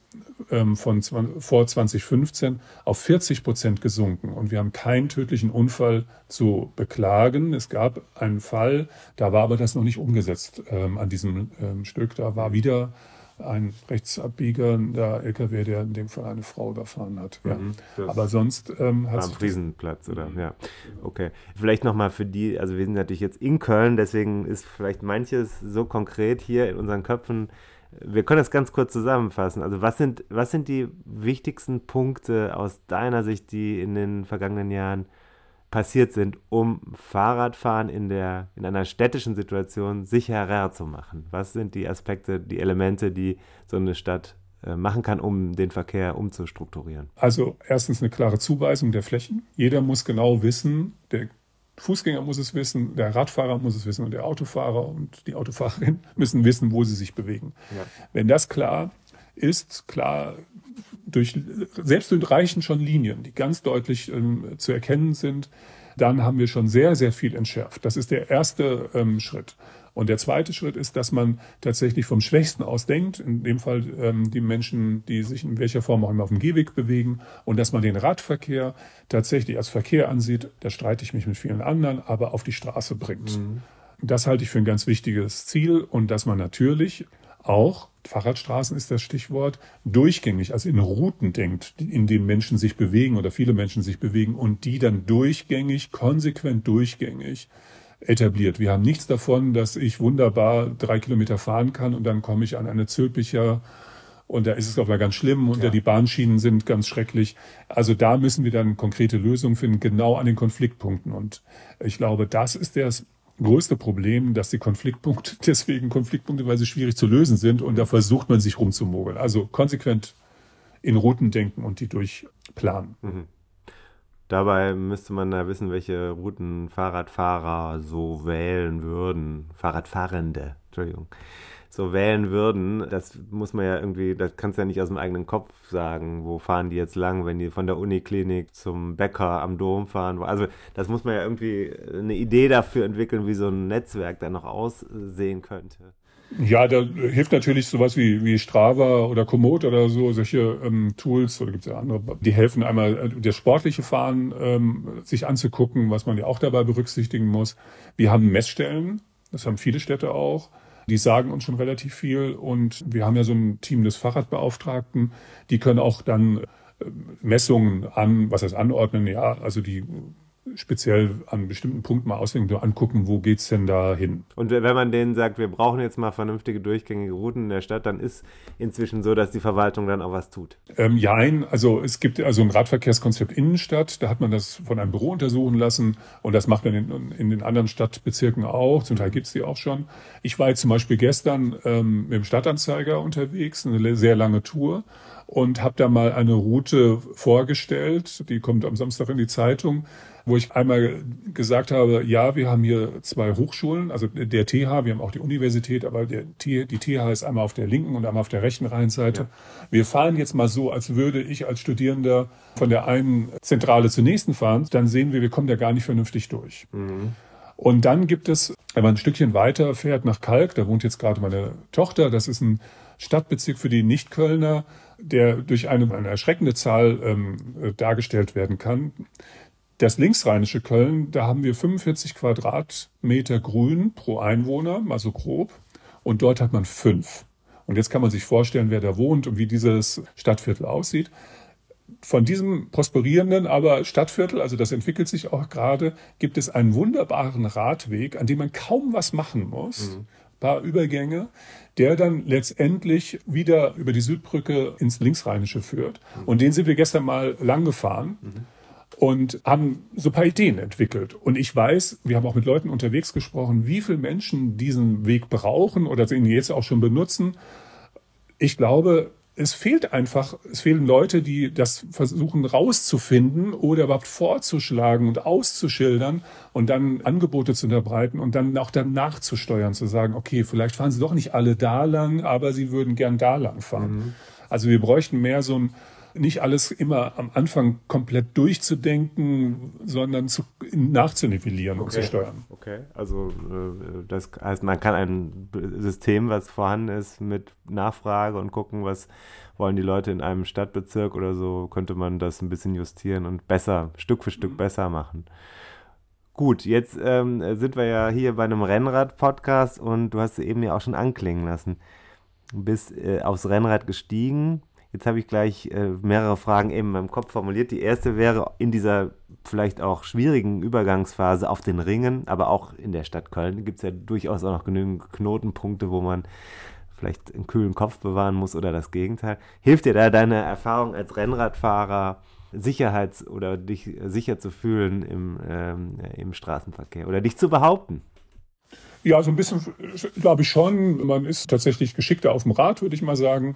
ähm, von vor 2015 auf 40 Prozent gesunken. Und wir haben keinen tödlichen Unfall zu beklagen. Es gab einen Fall, da war aber das noch nicht umgesetzt ähm, an diesem ähm, Stück. Da war wieder ein rechtsabbiegender LKW, der in dem Fall eine Frau überfahren hat. Ja. Mhm, Aber sonst ähm, hat am Friesenplatz oder ja. Okay. Vielleicht nochmal für die, also wir sind natürlich jetzt in Köln, deswegen ist vielleicht manches so konkret hier in unseren Köpfen. Wir können das ganz kurz zusammenfassen. Also was sind, was sind die wichtigsten Punkte aus deiner Sicht, die in den vergangenen Jahren passiert sind, um Fahrradfahren in, der, in einer städtischen Situation sicherer zu machen? Was sind die Aspekte, die Elemente, die so eine Stadt äh, machen kann, um den Verkehr umzustrukturieren? Also erstens eine klare Zuweisung der Flächen. Jeder muss genau wissen, der Fußgänger muss es wissen, der Radfahrer muss es wissen und der Autofahrer und die Autofahrerin müssen wissen, wo sie sich bewegen. Ja. Wenn das klar ist, klar durch, selbst durch reichen schon Linien, die ganz deutlich ähm, zu erkennen sind, dann haben wir schon sehr, sehr viel entschärft. Das ist der erste ähm, Schritt. Und der zweite Schritt ist, dass man tatsächlich vom Schwächsten aus denkt, in dem Fall ähm, die Menschen, die sich in welcher Form auch immer auf dem Gehweg bewegen, und dass man den Radverkehr tatsächlich als Verkehr ansieht, da streite ich mich mit vielen anderen, aber auf die Straße bringt. Mhm. Das halte ich für ein ganz wichtiges Ziel und dass man natürlich auch, Fahrradstraßen ist das Stichwort, durchgängig, also in Routen denkt, in denen Menschen sich bewegen oder viele Menschen sich bewegen und die dann durchgängig, konsequent durchgängig etabliert. Wir haben nichts davon, dass ich wunderbar drei Kilometer fahren kann und dann komme ich an eine Zülpicher und da ist es auch mal ganz schlimm und ja. die Bahnschienen sind ganz schrecklich. Also da müssen wir dann konkrete Lösungen finden, genau an den Konfliktpunkten. Und ich glaube, das ist das größte Problem, dass die Konfliktpunkte, deswegen Konfliktpunkte, weil sie schwierig zu lösen sind und da versucht man sich rumzumogeln. Also konsequent in Routen denken und die durchplanen. Mhm. Dabei müsste man da wissen, welche Routen Fahrradfahrer so wählen würden. Fahrradfahrende, Entschuldigung. So wählen würden. Das muss man ja irgendwie, das kannst du ja nicht aus dem eigenen Kopf sagen. Wo fahren die jetzt lang, wenn die von der Uniklinik zum Bäcker am Dom fahren? Also, das muss man ja irgendwie eine Idee dafür entwickeln, wie so ein Netzwerk dann noch aussehen könnte. Ja, da hilft natürlich sowas wie, wie Strava oder Komoot oder so, solche ähm, Tools, oder gibt es ja andere, die helfen einmal, äh, das sportliche Fahren ähm, sich anzugucken, was man ja auch dabei berücksichtigen muss. Wir haben Messstellen, das haben viele Städte auch. Die sagen uns schon relativ viel und wir haben ja so ein Team des Fahrradbeauftragten, die können auch dann äh, Messungen an, was heißt anordnen, ja, also die speziell an bestimmten Punkten mal auswählen und angucken, wo geht es denn da hin. Und wenn man denen sagt, wir brauchen jetzt mal vernünftige durchgängige Routen in der Stadt, dann ist inzwischen so, dass die Verwaltung dann auch was tut. Ähm, ja, also es gibt also ein Radverkehrskonzept Innenstadt, da hat man das von einem Büro untersuchen lassen und das macht man in, in den anderen Stadtbezirken auch, zum Teil gibt es die auch schon. Ich war jetzt zum Beispiel gestern ähm, mit dem Stadtanzeiger unterwegs, eine sehr lange Tour und habe da mal eine Route vorgestellt, die kommt am Samstag in die Zeitung, wo ich einmal gesagt habe, ja, wir haben hier zwei Hochschulen, also der TH, wir haben auch die Universität, aber der die TH ist einmal auf der linken und einmal auf der rechten Rheinseite. Ja. Wir fahren jetzt mal so, als würde ich als Studierender von der einen Zentrale zur nächsten fahren, dann sehen wir, wir kommen da gar nicht vernünftig durch. Mhm. Und dann gibt es, wenn man ein Stückchen weiter fährt nach Kalk, da wohnt jetzt gerade meine Tochter, das ist ein Stadtbezirk für die Nicht-Kölner, der durch eine, eine erschreckende Zahl ähm, dargestellt werden kann. Das linksrheinische Köln, da haben wir 45 Quadratmeter Grün pro Einwohner, mal so grob. Und dort hat man fünf. Und jetzt kann man sich vorstellen, wer da wohnt und wie dieses Stadtviertel aussieht. Von diesem prosperierenden aber Stadtviertel, also das entwickelt sich auch gerade, gibt es einen wunderbaren Radweg, an dem man kaum was machen muss. Mhm. Paar Übergänge, der dann letztendlich wieder über die Südbrücke ins Linksrheinische führt. Und den sind wir gestern mal lang gefahren. Mhm und haben so ein paar Ideen entwickelt. Und ich weiß, wir haben auch mit Leuten unterwegs gesprochen, wie viele Menschen diesen Weg brauchen oder ihn jetzt auch schon benutzen. Ich glaube, es fehlt einfach, es fehlen Leute, die das versuchen rauszufinden oder überhaupt vorzuschlagen und auszuschildern und dann Angebote zu unterbreiten und dann auch danach zu steuern, zu sagen, okay, vielleicht fahren sie doch nicht alle da lang, aber sie würden gern da lang fahren. Mhm. Also wir bräuchten mehr so ein nicht alles immer am Anfang komplett durchzudenken, sondern zu, nachzunivellieren okay. und zu steuern. Okay, also äh, das heißt, man kann ein System, was vorhanden ist, mit Nachfrage und gucken, was wollen die Leute in einem Stadtbezirk oder so, könnte man das ein bisschen justieren und besser, Stück für Stück mhm. besser machen. Gut, jetzt ähm, sind wir ja hier bei einem Rennrad-Podcast und du hast es eben ja auch schon anklingen lassen. Du bist äh, aufs Rennrad gestiegen, Jetzt habe ich gleich äh, mehrere Fragen eben in meinem Kopf formuliert. Die erste wäre in dieser vielleicht auch schwierigen Übergangsphase auf den Ringen, aber auch in der Stadt Köln gibt es ja durchaus auch noch genügend Knotenpunkte, wo man vielleicht einen kühlen Kopf bewahren muss oder das Gegenteil. Hilft dir da deine Erfahrung als Rennradfahrer Sicherheits- oder dich sicher zu fühlen im, ähm, im Straßenverkehr oder dich zu behaupten? Ja, so ein bisschen glaube ich schon. Man ist tatsächlich geschickter auf dem Rad, würde ich mal sagen.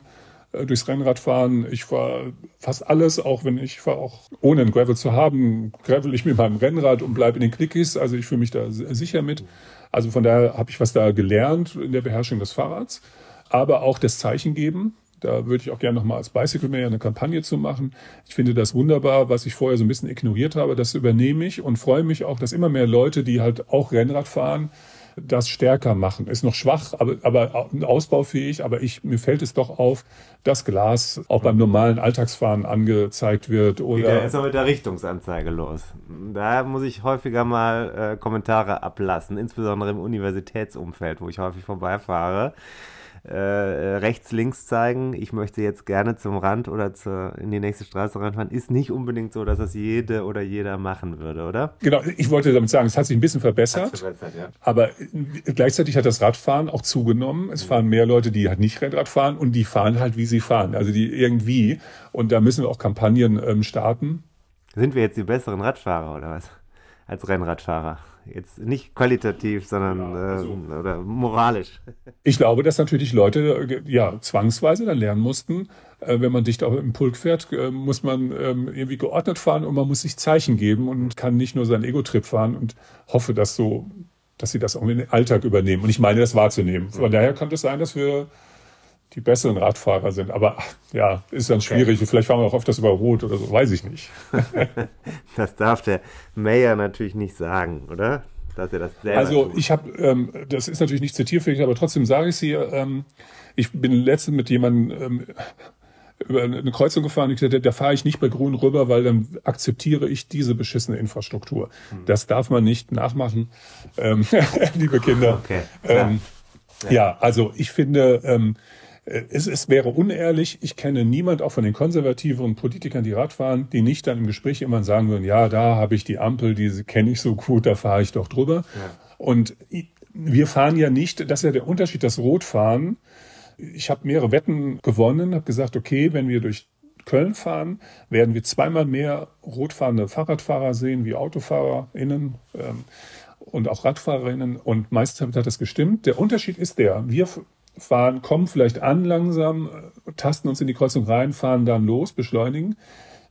Äh, durchs Rennradfahren. Ich fahre fast alles, auch wenn ich fahre auch ohne ein Gravel zu haben, gravel ich mit meinem Rennrad und bleibe in den Clickies. Also ich fühle mich da sicher mit. Also von daher habe ich was da gelernt in der Beherrschung des Fahrrads, aber auch das Zeichen geben. Da würde ich auch gerne nochmal als Bicycle Mayor eine Kampagne zu machen. Ich finde das wunderbar, was ich vorher so ein bisschen ignoriert habe. Das übernehme ich und freue mich auch, dass immer mehr Leute, die halt auch Rennrad fahren, das stärker machen. Ist noch schwach, aber, aber ausbaufähig, aber ich, mir fällt es doch auf, dass Glas auch beim normalen Alltagsfahren angezeigt wird. Oder Der ist auch mit der Richtungsanzeige los. Da muss ich häufiger mal äh, Kommentare ablassen, insbesondere im Universitätsumfeld, wo ich häufig vorbeifahre äh, rechts, links zeigen, ich möchte jetzt gerne zum Rand oder zur, in die nächste Straße ranfahren, ist nicht unbedingt so, dass das jede oder jeder machen würde, oder? Genau, ich wollte damit sagen, es hat sich ein bisschen verbessert, verbessert ja. aber gleichzeitig hat das Radfahren auch zugenommen. Es fahren mehr Leute, die halt nicht Rennrad fahren und die fahren halt, wie sie fahren, also die irgendwie. Und da müssen wir auch Kampagnen ähm, starten. Sind wir jetzt die besseren Radfahrer oder was? Als Rennradfahrer? Jetzt nicht qualitativ, sondern ja, also, äh, oder moralisch. Ich glaube, dass natürlich Leute äh, ja zwangsweise dann lernen mussten, äh, wenn man dicht auf im Pulk fährt, äh, muss man ähm, irgendwie geordnet fahren und man muss sich Zeichen geben und kann nicht nur seinen Ego-Trip fahren und hoffe, dass so, dass sie das auch in den Alltag übernehmen. Und ich meine, das wahrzunehmen. Von daher könnte es sein, dass wir die besseren Radfahrer sind. Aber ja, ist dann schwierig. Okay. Vielleicht fahren wir auch öfters über Rot oder so, weiß ich nicht. das darf der Mayor natürlich nicht sagen, oder? Dass er das selber Also ich habe, ähm, das ist natürlich nicht zitierfähig, aber trotzdem sage ich es hier. Ähm, ich bin letztens mit jemandem ähm, über eine Kreuzung gefahren. Ich sagte, da fahre ich nicht bei Grün rüber, weil dann akzeptiere ich diese beschissene Infrastruktur. Mhm. Das darf man nicht nachmachen, ähm, liebe Kinder. Okay. Ähm, ja. ja. also ich finde, ähm, äh, es, es wäre unehrlich. Ich kenne niemand, auch von den konservativen Politikern, die Radfahren, die nicht dann im Gespräch immer sagen würden, ja, da habe ich die Ampel, die kenne ich so gut, da fahre ich doch drüber. Ja. Und wir fahren ja nicht, das ist ja der Unterschied, das Rotfahren. Ich habe mehrere Wetten gewonnen, habe gesagt, okay, wenn wir durch Köln fahren, werden wir zweimal mehr rotfahrende Fahrradfahrer sehen wie AutofahrerInnen ähm, und auch RadfahrerInnen. Und meistens hat das gestimmt. Der Unterschied ist der, wir fahren, kommen vielleicht an langsam, tasten uns in die Kreuzung rein, fahren dann los, beschleunigen.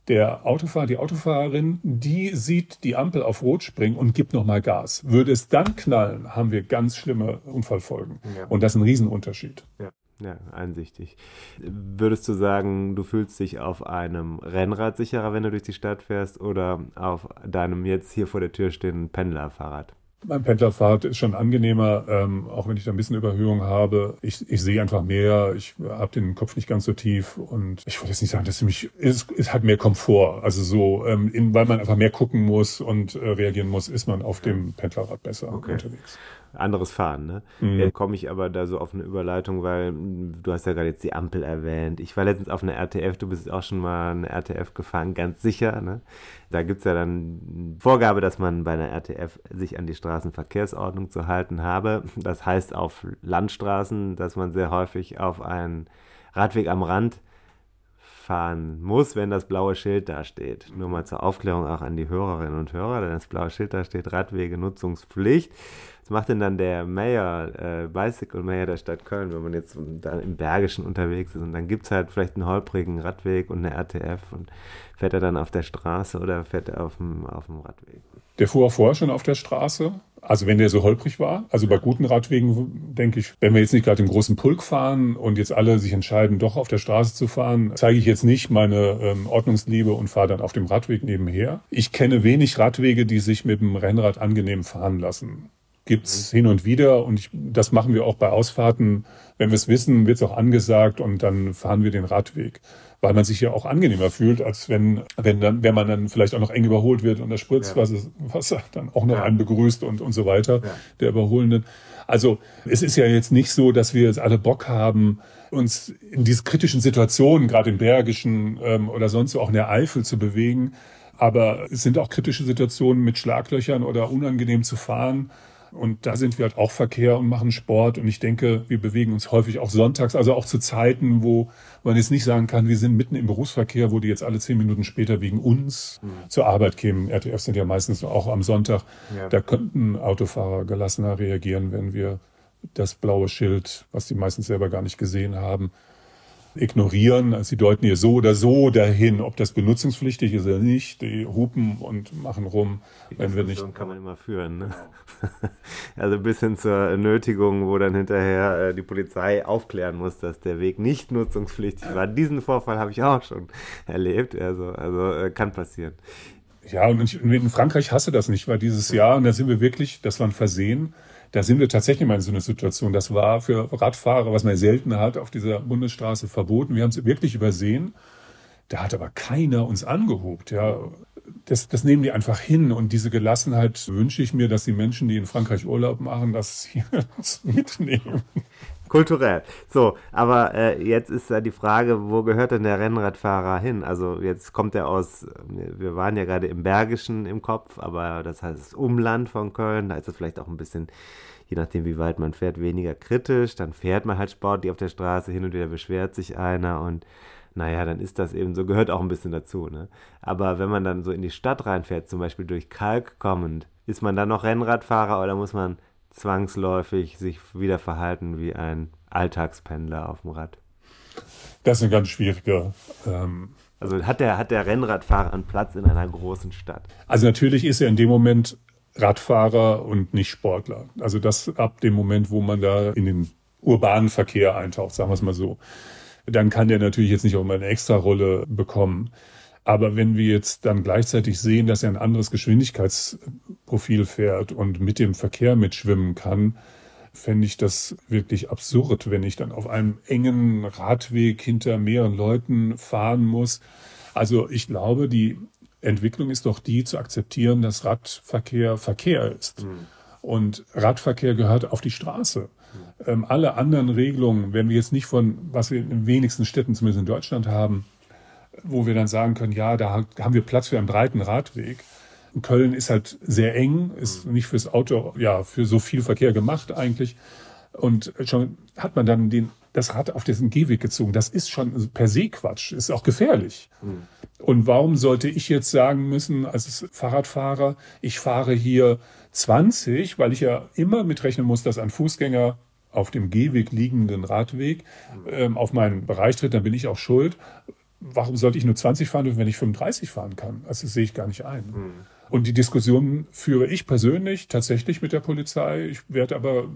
Der Autofahrer, die Autofahrerin, die sieht die Ampel auf Rot springen und gibt nochmal Gas. Würde es dann knallen, haben wir ganz schlimme Unfallfolgen. Ja. Und das ist ein Riesenunterschied. Ja. Ja, einsichtig. Würdest du sagen, du fühlst dich auf einem Rennrad sicherer, wenn du durch die Stadt fährst, oder auf deinem jetzt hier vor der Tür stehenden Pendlerfahrrad? Mein Pendlerfahrt ist schon angenehmer, ähm, auch wenn ich da ein bisschen Überhöhung habe. Ich, ich sehe einfach mehr, ich habe den Kopf nicht ganz so tief und ich wollte jetzt nicht sagen, dass es mich, es, es hat mehr Komfort. Also so, ähm, in, weil man einfach mehr gucken muss und äh, reagieren muss, ist man auf dem Pendlerrad besser okay. unterwegs anderes Fahren. Ne? Mhm. Jetzt komme ich aber da so auf eine Überleitung, weil du hast ja gerade jetzt die Ampel erwähnt. Ich war letztens auf einer RTF, du bist auch schon mal eine RTF gefahren, ganz sicher. Ne? Da gibt es ja dann Vorgabe, dass man bei einer RTF sich an die Straßenverkehrsordnung zu halten habe. Das heißt auf Landstraßen, dass man sehr häufig auf einen Radweg am Rand fahren muss, wenn das blaue Schild da steht. Nur mal zur Aufklärung auch an die Hörerinnen und Hörer, denn das blaue Schild da steht Radwege Nutzungspflicht. Was macht denn dann der Mayor, äh, Bicycle Mayor der Stadt Köln, wenn man jetzt da im Bergischen unterwegs ist und dann gibt es halt vielleicht einen holprigen Radweg und eine RTF und fährt er dann auf der Straße oder fährt er auf dem, auf dem Radweg? Der fuhr auch vorher schon auf der Straße. Also wenn der so holprig war, also bei guten Radwegen denke ich, wenn wir jetzt nicht gerade im großen Pulk fahren und jetzt alle sich entscheiden, doch auf der Straße zu fahren, zeige ich jetzt nicht meine ähm, Ordnungsliebe und fahre dann auf dem Radweg nebenher. Ich kenne wenig Radwege, die sich mit dem Rennrad angenehm fahren lassen gibt's hin und wieder und ich, das machen wir auch bei Ausfahrten. Wenn wir es wissen, wird's auch angesagt und dann fahren wir den Radweg, weil man sich ja auch angenehmer fühlt, als wenn wenn dann wenn man dann vielleicht auch noch eng überholt wird und das Spritzwasser ja. dann auch noch ja. einen begrüßt und und so weiter ja. der Überholenden. Also es ist ja jetzt nicht so, dass wir jetzt alle Bock haben, uns in diese kritischen Situationen, gerade im Bergischen ähm, oder sonst so auch in der Eifel zu bewegen. Aber es sind auch kritische Situationen mit Schlaglöchern oder unangenehm zu fahren Und da sind wir halt auch Verkehr und machen Sport. Und ich denke, wir bewegen uns häufig auch sonntags, also auch zu Zeiten, wo man jetzt nicht sagen kann, wir sind mitten im Berufsverkehr, wo die jetzt alle zehn Minuten später wegen uns mhm. zur Arbeit kämen. RTF sind ja meistens auch am Sonntag. Ja. Da könnten Autofahrer gelassener reagieren, wenn wir das blaue Schild, was die meistens selber gar nicht gesehen haben, ignorieren. Also sie deuten hier so oder so dahin, ob das benutzungspflichtig ist oder nicht. Die hupen und machen rum, Die wenn wir nicht. kann man immer führen. Ne? also bis hin zur Nötigung, wo dann hinterher äh, die Polizei aufklären muss, dass der Weg nicht nutzungspflichtig war. Diesen Vorfall habe ich auch schon erlebt. Also, also äh, kann passieren. Ja, und in Frankreich hasse das nicht, weil dieses Jahr, und da sind wir wirklich, das war ein Versehen, da sind wir tatsächlich mal in so einer Situation. Das war für Radfahrer, was man selten hat, auf dieser Bundesstraße verboten. Wir haben es wirklich übersehen. Da hat aber keiner uns angehobt. Ja, das, das nehmen die einfach hin. Und diese Gelassenheit wünsche ich mir, dass die Menschen, die in Frankreich Urlaub machen, das hier mitnehmen. Kulturell. So, aber äh, jetzt ist da die Frage, wo gehört denn der Rennradfahrer hin? Also jetzt kommt er aus, wir waren ja gerade im Bergischen im Kopf, aber das heißt das Umland von Köln, da ist es vielleicht auch ein bisschen, je nachdem wie weit man fährt, weniger kritisch. Dann fährt man halt sportlich auf der Straße, hin und wieder beschwert sich einer und naja, dann ist das eben so, gehört auch ein bisschen dazu. Ne? Aber wenn man dann so in die Stadt reinfährt, zum Beispiel durch Kalk kommend, ist man dann noch Rennradfahrer oder muss man zwangsläufig sich wieder verhalten wie ein Alltagspendler auf dem Rad? Das ist ein ganz schwieriger. Ähm, also hat der, hat der Rennradfahrer einen Platz in einer großen Stadt? Also natürlich ist er in dem Moment Radfahrer und nicht Sportler. Also das ab dem Moment, wo man da in den urbanen Verkehr eintaucht, sagen wir es mal so. Dann kann der natürlich jetzt nicht auch mal eine extra Rolle bekommen. Aber wenn wir jetzt dann gleichzeitig sehen, dass er ein anderes Geschwindigkeitsprofil fährt und mit dem Verkehr mitschwimmen kann, fände ich das wirklich absurd, wenn ich dann auf einem engen Radweg hinter mehreren Leuten fahren muss. Also ich glaube, die Entwicklung ist doch die zu akzeptieren, dass Radverkehr Verkehr ist. Mhm. Und Radverkehr gehört auf die Straße. Mhm. Ähm, alle anderen Regelungen, wenn wir jetzt nicht von, was wir in den wenigsten Städten zumindest in Deutschland haben, wo wir dann sagen können, ja, da haben wir Platz für einen breiten Radweg. Köln ist halt sehr eng, ist nicht fürs Auto, ja, für so viel Verkehr gemacht eigentlich. Und schon hat man dann den, das Rad auf diesen Gehweg gezogen. Das ist schon per se Quatsch, ist auch gefährlich. Mhm. Und warum sollte ich jetzt sagen müssen, als Fahrradfahrer, ich fahre hier 20, weil ich ja immer mitrechnen muss, dass ein Fußgänger auf dem Gehweg liegenden Radweg ähm, auf meinen Bereich tritt, dann bin ich auch schuld warum sollte ich nur 20 fahren wenn ich 35 fahren kann? Also das sehe ich gar nicht ein. Mhm. Und die Diskussion führe ich persönlich tatsächlich mit der Polizei. Ich werde aber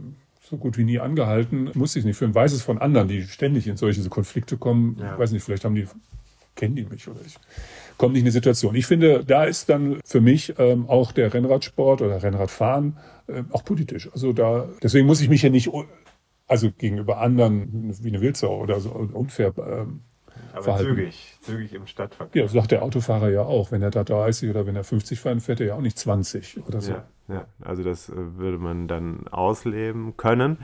so gut wie nie angehalten. Muss ich nicht führen. Weiß es von anderen, die ständig in solche Konflikte kommen. Ja. Ich weiß nicht, vielleicht haben die, kennen die mich oder ich komme nicht in die Situation. Ich finde, da ist dann für mich ähm, auch der Rennradsport oder Rennradfahren äh, auch politisch. Also da, deswegen muss ich mich ja nicht, also gegenüber anderen wie eine Wildsau oder so unfair ähm, aber verhalten. zügig, zügig im Stadtverkehr. Ja, sagt der Autofahrer ja auch. Wenn er da 30 oder wenn er 50 fährt, fährt er ja auch nicht 20 oder so. Ja, ja. also das äh, würde man dann ausleben können.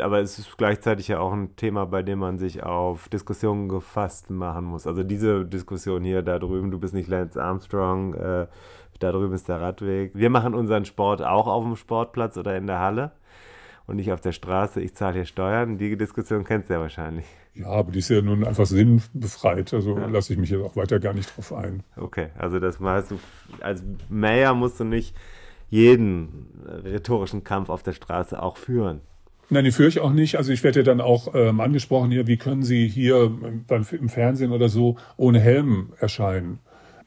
Aber es ist gleichzeitig ja auch ein Thema, bei dem man sich auf Diskussionen gefasst machen muss. Also diese Diskussion hier da drüben, du bist nicht Lance Armstrong, äh, da drüben ist der Radweg. Wir machen unseren Sport auch auf dem Sportplatz oder in der Halle und nicht auf der Straße. Ich zahle hier Steuern. Die Diskussion kennst du ja wahrscheinlich. Ja, aber die ist ja nun einfach sinnbefreit, also ja. lasse ich mich jetzt auch weiter gar nicht drauf ein. Okay, also das heißt, du als Mayor musst du nicht jeden rhetorischen Kampf auf der Straße auch führen. Nein, die führe ich auch nicht. Also ich werde ja dann auch ähm, angesprochen hier, wie können Sie hier beim, im Fernsehen oder so ohne Helm erscheinen?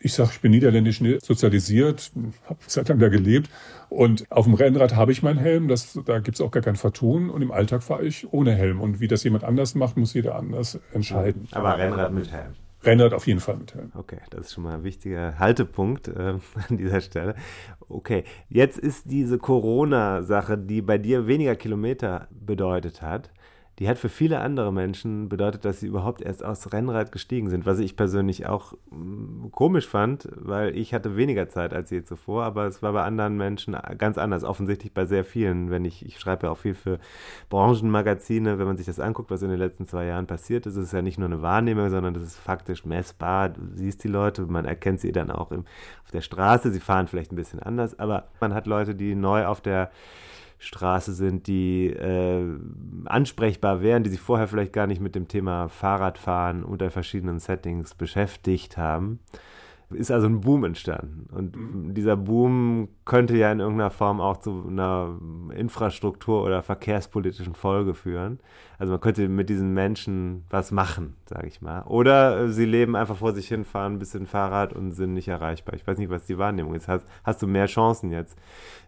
Ich sage, ich bin niederländisch sozialisiert, habe eine Zeit lang da gelebt und auf dem Rennrad habe ich meinen Helm, das, da gibt es auch gar kein Vertun und im Alltag fahre ich ohne Helm. Und wie das jemand anders macht, muss jeder anders entscheiden. Aber Rennrad mit Helm. Rennrad auf jeden Fall mit Helm. Okay, das ist schon mal ein wichtiger Haltepunkt äh, an dieser Stelle. Okay, jetzt ist diese Corona-Sache, die bei dir weniger Kilometer bedeutet hat, die hat für viele andere Menschen bedeutet, dass sie überhaupt erst aus Rennrad gestiegen sind, was ich persönlich auch mm, komisch fand, weil ich hatte weniger Zeit als je zuvor, aber es war bei anderen Menschen ganz anders, offensichtlich bei sehr vielen, wenn ich, ich schreibe ja auch viel für Branchenmagazine, wenn man sich das anguckt, was in den letzten zwei Jahren passiert ist, ist es ja nicht nur eine Wahrnehmung, sondern das ist faktisch messbar, du siehst die Leute, man erkennt sie dann auch im, auf der Straße, sie fahren vielleicht ein bisschen anders, aber man hat Leute, die neu auf der Straße sind, die äh, ansprechbar wären, die sich vorher vielleicht gar nicht mit dem Thema Fahrradfahren unter verschiedenen Settings beschäftigt haben ist also ein Boom entstanden. Und mhm. dieser Boom könnte ja in irgendeiner Form auch zu einer Infrastruktur- oder verkehrspolitischen Folge führen. Also man könnte mit diesen Menschen was machen, sage ich mal. Oder sie leben einfach vor sich hin, fahren ein bisschen Fahrrad und sind nicht erreichbar. Ich weiß nicht, was die Wahrnehmung ist. Hast, hast du mehr Chancen jetzt?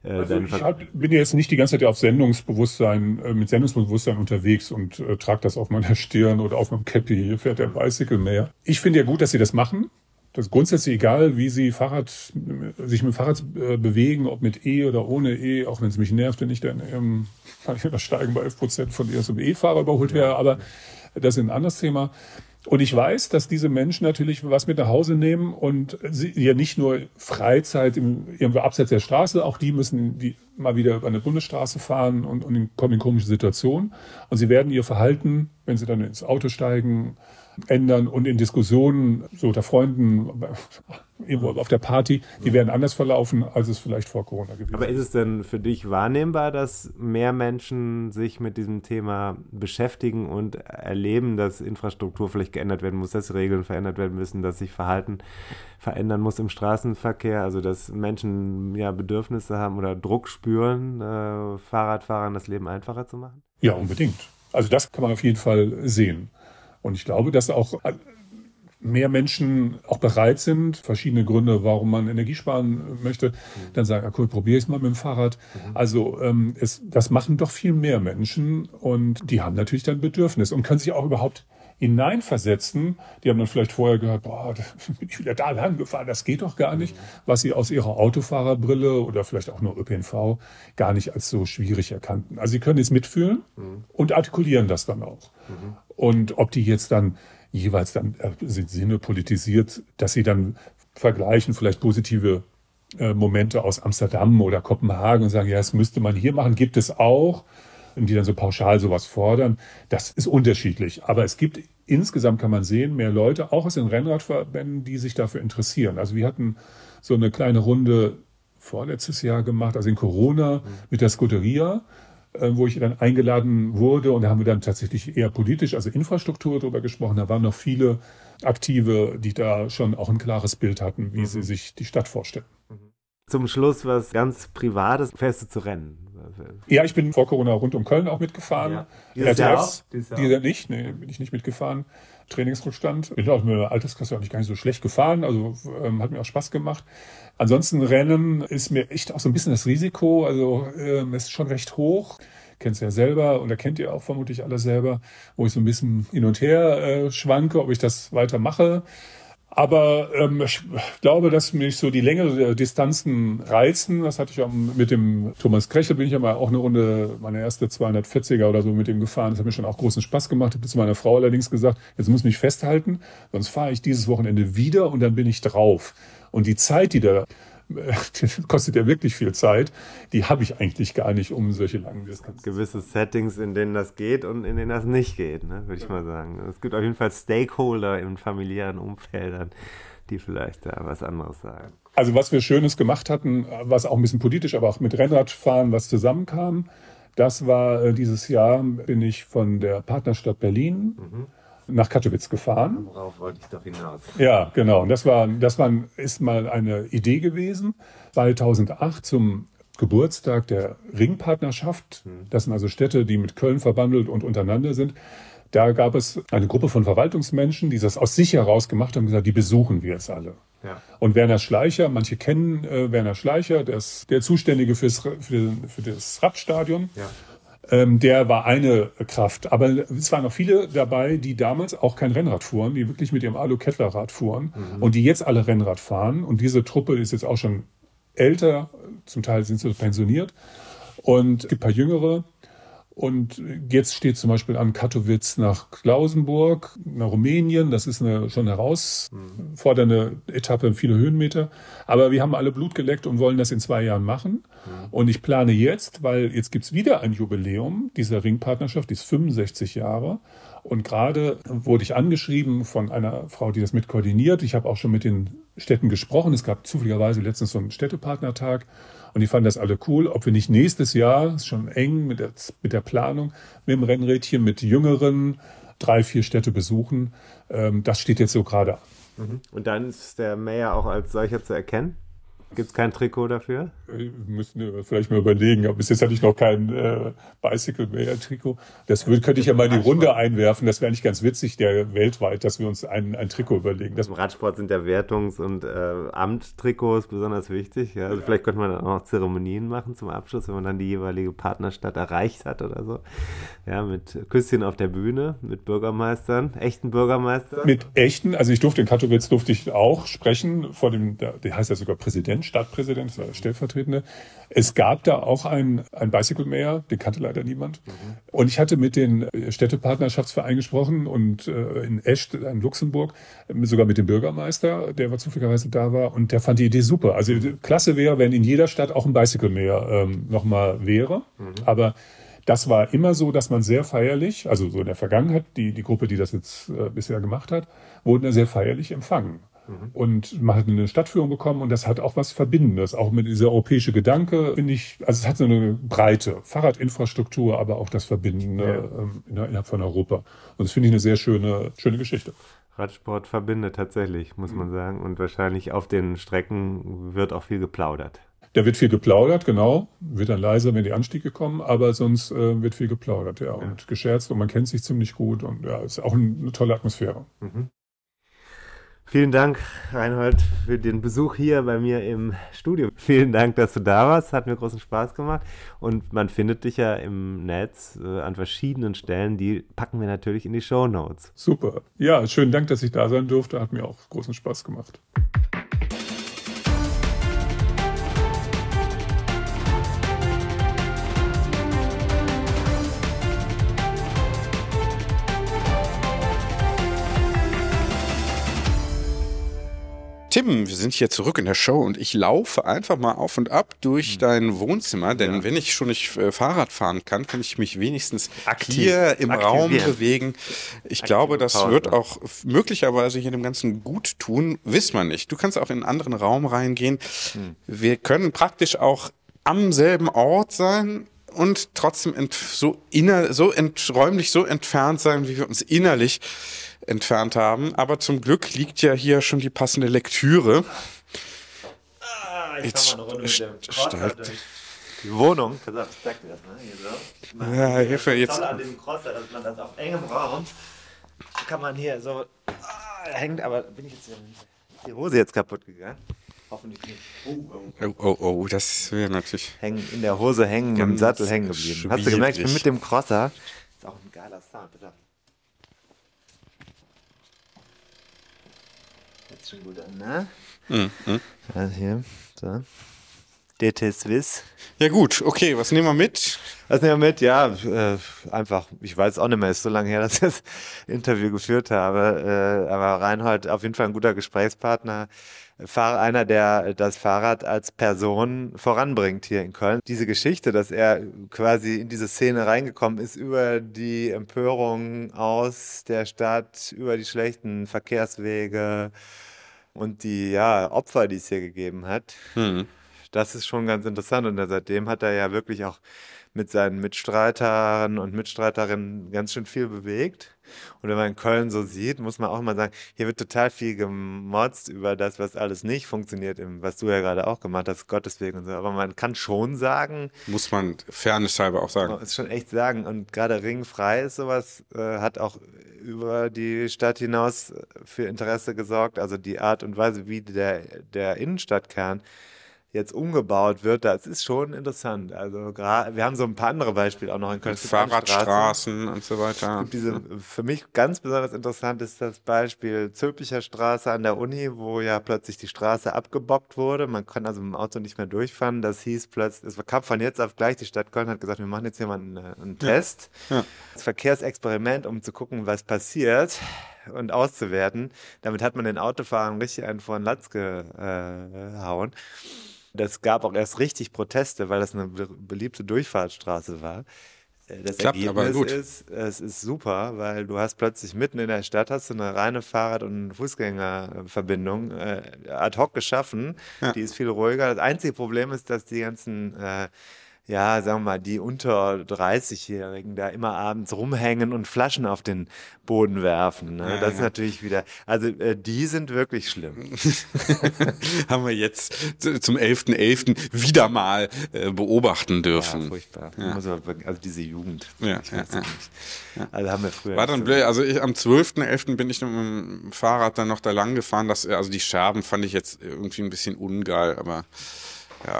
Äh, also ich hab, bin jetzt nicht die ganze Zeit auf Sendungsbewusstsein, äh, mit Sendungsbewusstsein unterwegs und äh, trage das auf meiner Stirn oder auf meinem Cappy. Hier fährt der Bicycle mehr. Ich finde ja gut, dass sie das machen das ist grundsätzlich egal, wie sie Fahrrad, sich mit dem Fahrrad äh, bewegen, ob mit E oder ohne E, auch wenn es mich nervt, wenn ich dann ähm, das Steigen bei 11 Prozent von erst E-Fahrer überholt wäre, aber das ist ein anderes Thema. Und ich weiß, dass diese Menschen natürlich was mit nach Hause nehmen und sie ja nicht nur Freizeit im, irgendwo abseits der Straße, auch die müssen die mal wieder über eine Bundesstraße fahren und, und kommen in komische Situationen. Und sie werden ihr Verhalten, wenn sie dann ins Auto steigen, ändern und in Diskussionen so unter Freunden irgendwo auf der Party, die werden anders verlaufen, als es vielleicht vor Corona gewesen Aber ist es denn für dich wahrnehmbar, dass mehr Menschen sich mit diesem Thema beschäftigen und erleben, dass Infrastruktur vielleicht geändert werden muss, dass Regeln verändert werden müssen, dass sich Verhalten verändern muss im Straßenverkehr, also dass Menschen ja Bedürfnisse haben oder Druck spüren, äh, Fahrradfahrern das Leben einfacher zu machen? Ja, unbedingt. Also das kann man auf jeden Fall sehen. Und ich glaube, dass auch mehr Menschen auch bereit sind, verschiedene Gründe, warum man Energie sparen möchte, dann sagen, ja cool, probiere ich es mal mit dem Fahrrad. Mhm. Also ähm, es, das machen doch viel mehr Menschen und die haben natürlich dann Bedürfnis und können sich auch überhaupt hineinversetzen. Die haben dann vielleicht vorher gehört, boah, bin ich wieder da lang gefahren, das geht doch gar nicht, was sie aus ihrer Autofahrerbrille oder vielleicht auch nur ÖPNV gar nicht als so schwierig erkannten. Also sie können jetzt mitfühlen mhm. und artikulieren das dann auch. Mhm. Und ob die jetzt dann jeweils dann äh, Sinne politisiert, dass sie dann vergleichen, vielleicht positive äh, Momente aus Amsterdam oder Kopenhagen und sagen, ja, das müsste man hier machen, gibt es auch, und die dann so pauschal sowas fordern. Das ist unterschiedlich. Aber es gibt insgesamt kann man sehen, mehr Leute, auch aus den Rennradverbänden, die sich dafür interessieren. Also wir hatten so eine kleine Runde vorletztes Jahr gemacht, also in Corona mit der Scuderia wo ich dann eingeladen wurde und da haben wir dann tatsächlich eher politisch, also Infrastruktur darüber gesprochen. Da waren noch viele Aktive, die da schon auch ein klares Bild hatten, wie mhm. sie sich die Stadt vorstellen. Mhm. Zum Schluss was ganz Privates. Fährst du zu Rennen? Ja, ich bin vor Corona rund um Köln auch mitgefahren. Ja. Dieses Jahr auch? Dieses Jahr Dieser nicht, nee, bin ich nicht mitgefahren. Trainingsrückstand. Bin auch mit der Alterskasse auch nicht gar nicht so schlecht gefahren, also ähm, hat mir auch Spaß gemacht. Ansonsten Rennen ist mir echt auch so ein bisschen das Risiko, also ähm, ist schon recht hoch. Kennt ja selber und kennt ihr auch vermutlich alle selber, wo ich so ein bisschen hin und her äh, schwanke, ob ich das weiter mache. Aber ähm, ich glaube, dass mich so die längere Distanzen reizen. Das hatte ich auch mit dem Thomas Krechel, bin ich ja mal auch eine Runde, meine erste 240er oder so mit ihm gefahren. Das hat mir schon auch großen Spaß gemacht. Ich habe zu meiner Frau allerdings gesagt, jetzt muss ich mich festhalten, sonst fahre ich dieses Wochenende wieder und dann bin ich drauf. Und die Zeit, die da kostet ja wirklich viel Zeit. Die habe ich eigentlich gar nicht um solche langen Distanzen. Gewisse Settings, in denen das geht und in denen das nicht geht, ne, würde ich mal sagen. Es gibt auf jeden Fall Stakeholder in familiären Umfeldern, die vielleicht da was anderes sagen. Also was wir Schönes gemacht hatten, was auch ein bisschen politisch, aber auch mit Rennradfahren was zusammenkam, das war äh, dieses Jahr, bin ich von der Partnerstadt Berlin. Mhm nach Katowice gefahren. Worauf wollte ich doch hinaus? Ja, genau. Und das war, das war, ist mal eine Idee gewesen. 2008 zum Geburtstag der Ringpartnerschaft. Hm. Das sind also Städte, die mit Köln verbandelt und untereinander sind. Da gab es eine Gruppe von Verwaltungsmenschen, die das aus sich heraus gemacht haben und gesagt, die besuchen wir jetzt alle. Ja. Und Werner Schleicher, manche kennen äh, Werner Schleicher, der ist der Zuständige fürs, für, für das Radstadion. Ja. Ähm, der war eine Kraft. Aber es waren noch viele dabei, die damals auch kein Rennrad fuhren, die wirklich mit ihrem Alu-Kettlerrad fuhren mhm. und die jetzt alle Rennrad fahren. Und diese Truppe ist jetzt auch schon älter, zum Teil sind sie pensioniert. Und es gibt ein paar Jüngere, und jetzt steht zum Beispiel an Katowice nach Klausenburg, nach Rumänien. Das ist eine schon herausfordernde Etappe, viele Höhenmeter. Aber wir haben alle Blut geleckt und wollen das in zwei Jahren machen. Mhm. Und ich plane jetzt, weil jetzt gibt's wieder ein Jubiläum dieser Ringpartnerschaft, die ist 65 Jahre. Und gerade wurde ich angeschrieben von einer Frau, die das mit koordiniert. Ich habe auch schon mit den Städten gesprochen. Es gab zufälligerweise letztens so einen Städtepartnertag. Und die fanden das alle cool, ob wir nicht nächstes Jahr, ist schon eng mit der, mit der Planung, mit dem Rennrädchen, mit jüngeren drei, vier Städte besuchen. Ähm, das steht jetzt so gerade an. Mhm. Und dann ist der Mayor auch als solcher zu erkennen? Gibt es kein Trikot dafür? Wir müssen vielleicht mal überlegen. Aber bis jetzt hatte ich noch kein äh, Bicycle Mayor Trikot. Das würde, könnte ich ja mal in die Runde einwerfen. Das wäre eigentlich ganz witzig, der weltweit, dass wir uns ein, ein Trikot überlegen. Das Im Radsport sind ja Wertungs- und äh, Amttrikots besonders wichtig. Ja? Also ja. vielleicht könnte man dann auch Zeremonien machen zum Abschluss, wenn man dann die jeweilige Partnerstadt erreicht hat oder so. Ja, mit Küsschen auf der Bühne, mit Bürgermeistern, echten Bürgermeistern. Mit echten, also ich durfte in Katowice durfte ich auch sprechen vor dem, der heißt ja sogar Präsident Stadtpräsident, das war der Stellvertretende. Es gab da auch ein, ein Bicycle Mayor, den kannte leider niemand. Mhm. Und ich hatte mit den Städtepartnerschaftsvereinen gesprochen und äh, in Echt, in Luxemburg, sogar mit dem Bürgermeister, der war zufälligerweise da war und der fand die Idee super. Also klasse wäre, wenn in jeder Stadt auch ein Bicycle Mayor ähm, nochmal wäre. Mhm. Aber das war immer so, dass man sehr feierlich, also so in der Vergangenheit, die, die Gruppe, die das jetzt äh, bisher gemacht hat, wurden sehr feierlich empfangen. Mhm. Und man hat eine Stadtführung bekommen und das hat auch was Verbindendes. Auch mit dieser europäische Gedanke, finde ich, also es hat so eine breite Fahrradinfrastruktur, aber auch das Verbindende ja. ähm, innerhalb von Europa. Und das finde ich eine sehr schöne, schöne Geschichte. Radsport verbindet tatsächlich, muss man sagen. Und wahrscheinlich auf den Strecken wird auch viel geplaudert. Da wird viel geplaudert, genau. Wird dann leiser, wenn die Anstiege kommen, aber sonst äh, wird viel geplaudert, ja. ja. Und gescherzt und man kennt sich ziemlich gut und ja, ist auch eine tolle Atmosphäre. Mhm. Vielen Dank, Reinhold, für den Besuch hier bei mir im Studio. Vielen Dank, dass du da warst. Hat mir großen Spaß gemacht. Und man findet dich ja im Netz äh, an verschiedenen Stellen. Die packen wir natürlich in die Show Notes. Super. Ja, schönen Dank, dass ich da sein durfte. Hat mir auch großen Spaß gemacht. Tim, wir sind hier zurück in der Show und ich laufe einfach mal auf und ab durch mhm. dein Wohnzimmer, denn ja. wenn ich schon nicht äh, Fahrrad fahren kann, kann ich mich wenigstens Aktiv. hier im Aktivieren. Raum bewegen. Ich Aktive glaube, das Pause. wird auch möglicherweise hier dem Ganzen gut tun, wiss man nicht. Du kannst auch in einen anderen Raum reingehen. Hm. Wir können praktisch auch am selben Ort sein, und trotzdem so, inner, so räumlich so entfernt sein, wie wir uns innerlich entfernt haben. Aber zum Glück liegt ja hier schon die passende Lektüre. Ah, ich Jetzt mal eine Runde mit dem die Wohnung. Pass auf, ich zeig dir das mal. Hier so. Ja, Hilfe jetzt. Das an diesem Crosser, dass man das auf engem Raum kann man hier so ah, hängt, aber bin ich jetzt die Hose jetzt kaputt gegangen? Hoffentlich nicht. Oh, oh, oh, oh das wäre natürlich. Hängen, in der Hose hängen, im Sattel hängen geblieben. Hast du gemerkt, ich bin mit dem Crosser. Ist auch ein geiler Sound. Pass auf. Jetzt schon gut an, ne? Mhm. Also hier, so. DT Swiss. Ja gut, okay, was nehmen wir mit? Was nehmen wir mit? Ja, äh, einfach, ich weiß auch nicht mehr, ist so lange her, dass ich das Interview geführt habe, äh, aber Reinhold auf jeden Fall ein guter Gesprächspartner. Fahr einer, der das Fahrrad als Person voranbringt hier in Köln. Diese Geschichte, dass er quasi in diese Szene reingekommen ist über die Empörung aus der Stadt, über die schlechten Verkehrswege und die ja, Opfer, die es hier gegeben hat. Hm. Das ist schon ganz interessant und seitdem hat er ja wirklich auch mit seinen Mitstreitern und Mitstreiterinnen ganz schön viel bewegt. Und wenn man in Köln so sieht, muss man auch mal sagen, hier wird total viel gemotzt über das, was alles nicht funktioniert, was du ja gerade auch gemacht hast, Gottes Willen und so. Aber man kann schon sagen. Muss man fairnesshalber auch sagen. Muss schon echt sagen. Und gerade ringfrei ist sowas, äh, hat auch über die Stadt hinaus für Interesse gesorgt. Also die Art und Weise, wie der, der Innenstadtkern jetzt umgebaut wird, das ist schon interessant. Also wir haben so ein paar andere Beispiele auch noch in Köln. Fahrradstraßen und so weiter. Diese, für mich ganz besonders interessant ist das Beispiel Zülpicher Straße an der Uni, wo ja plötzlich die Straße abgebockt wurde. Man kann also mit dem Auto nicht mehr durchfahren. Das hieß plötzlich, es kam von jetzt auf gleich, die Stadt Köln hat gesagt, wir machen jetzt hier mal einen, einen Test. Ja. Ja. Das Verkehrsexperiment, um zu gucken, was passiert und auszuwerten. Damit hat man den Autofahrern richtig einen vor den Latz gehauen. Das gab auch erst richtig Proteste, weil das eine beliebte Durchfahrtsstraße war. Das Klappt Ergebnis aber gut. ist, es ist super, weil du hast plötzlich mitten in der Stadt hast du eine reine Fahrrad- und Fußgängerverbindung äh, ad hoc geschaffen. Die ist viel ruhiger. Das einzige Problem ist, dass die ganzen äh, ja, sagen wir mal, die unter 30-Jährigen da immer abends rumhängen und Flaschen auf den Boden werfen. Ne? das ist natürlich wieder, also äh, die sind wirklich schlimm. Haben wir jetzt zum 11.11. wieder mal äh, beobachten Ja, dürfen. furchtbar. Muss man wirklich- Also diese Jugend. Ja, ich weiß ja, nicht. Also haben wir früher. War dann so- blöd. Also ich, am 12.11. bin ich mit dem Fahrrad dann noch da lang gefahren. Das, also die Scherben fand ich jetzt irgendwie ein bisschen ungeil, aber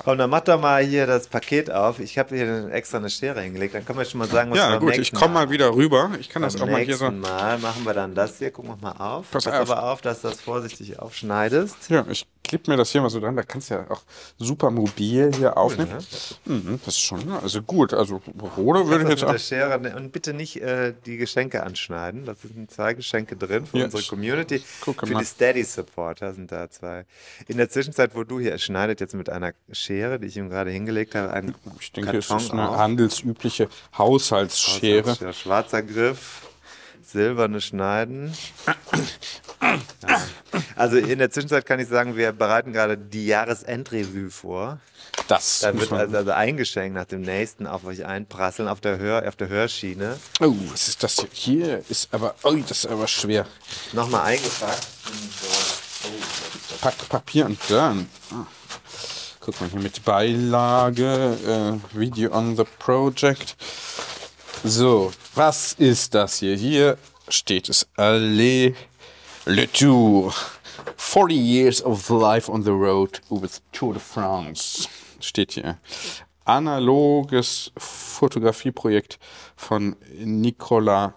Komm, dann mach doch mal hier das Paket auf. Ich habe hier extra eine Schere hingelegt. Dann können wir schon mal sagen, was wir ja gut, ich komme mal wieder rüber. Ich kann das auch mal hier so. Mal machen wir dann das hier. Gucken wir mal auf. Pass Pass, auf. aber auf, dass du das vorsichtig aufschneidest. Ja, ich klebe mir das hier mal so dran. Da kannst du ja auch super mobil hier aufnehmen. Mhm, das ist schon, also gut. Also Rode würde ich jetzt auch. Schere ne- und bitte nicht äh, die Geschenke anschneiden. Das sind zwei Geschenke drin für Ja, unsere Community. gucke für mal. die Steady Supporter sind da zwei. In der Zwischenzeit, wo du hier er schneidet jetzt mit einer Schere, die ich ihm gerade hingelegt habe, einen Ich denke, es Karton ist eine auf. handelsübliche Haushaltsschere. Ja, Schwarzer Griff, silberne Schneiden. Also in der Zwischenzeit kann ich sagen, wir bereiten gerade die Jahresendrevue vor. Das Da wird also, also ein Geschenk nach dem nächsten auf euch einprasseln auf der, Hör, auf der Hörschiene. Oh, was ist das hier? Hier ist aber, oh, das ist aber schwer. Nochmal eingepackt. Pack Papier und dann. Ah. Guck mal hier mit Beilage, äh, Video on the Project. So, was ist das hier? Hier steht es. Allez, le Tour. 40 years of life on the road with Tour de France. Steht hier. Analoges Fotografieprojekt von Nicola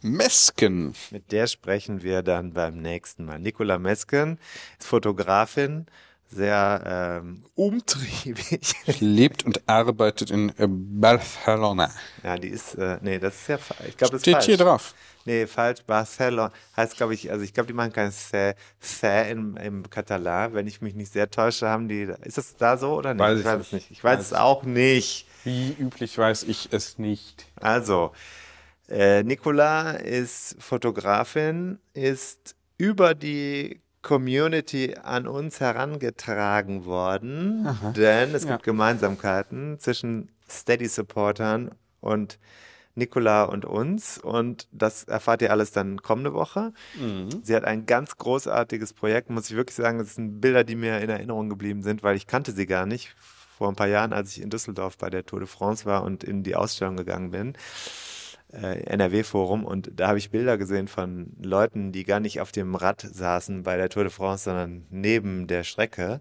Mesken. Mit der sprechen wir dann beim nächsten Mal. Nicola Mesken ist Fotografin, sehr ähm, umtriebig. lebt und arbeitet in äh, Barcelona. Ja, die ist, äh, nee, das ist ja, ich glaube, das ist Steht falsch. hier drauf. Nee, falsch. Barcelona heißt, glaube ich, also ich glaube, die machen kein C, C im, im Katalan. Wenn ich mich nicht sehr täusche, haben die, ist das da so oder nicht? Weiß ich ich weiß nicht. es nicht. Ich weiß es auch nicht. Wie üblich weiß ich es nicht. Also, äh, Nicola ist Fotografin, ist über die Community an uns herangetragen worden, denn es Ja. gibt Gemeinsamkeiten zwischen Steady-Supportern und Nicola und uns. Und das erfahrt ihr alles dann kommende Woche. Sie hat ein ganz großartiges Projekt, muss ich wirklich sagen, das sind Bilder, die mir in Erinnerung geblieben sind, weil ich kannte sie gar nicht vor ein paar Jahren, als ich in Düsseldorf bei der Tour de France war und in die Ausstellung gegangen bin äh, NRW-Forum und da habe ich Bilder gesehen von Leuten, die gar nicht auf dem Rad saßen bei der Tour de France, sondern neben der Strecke.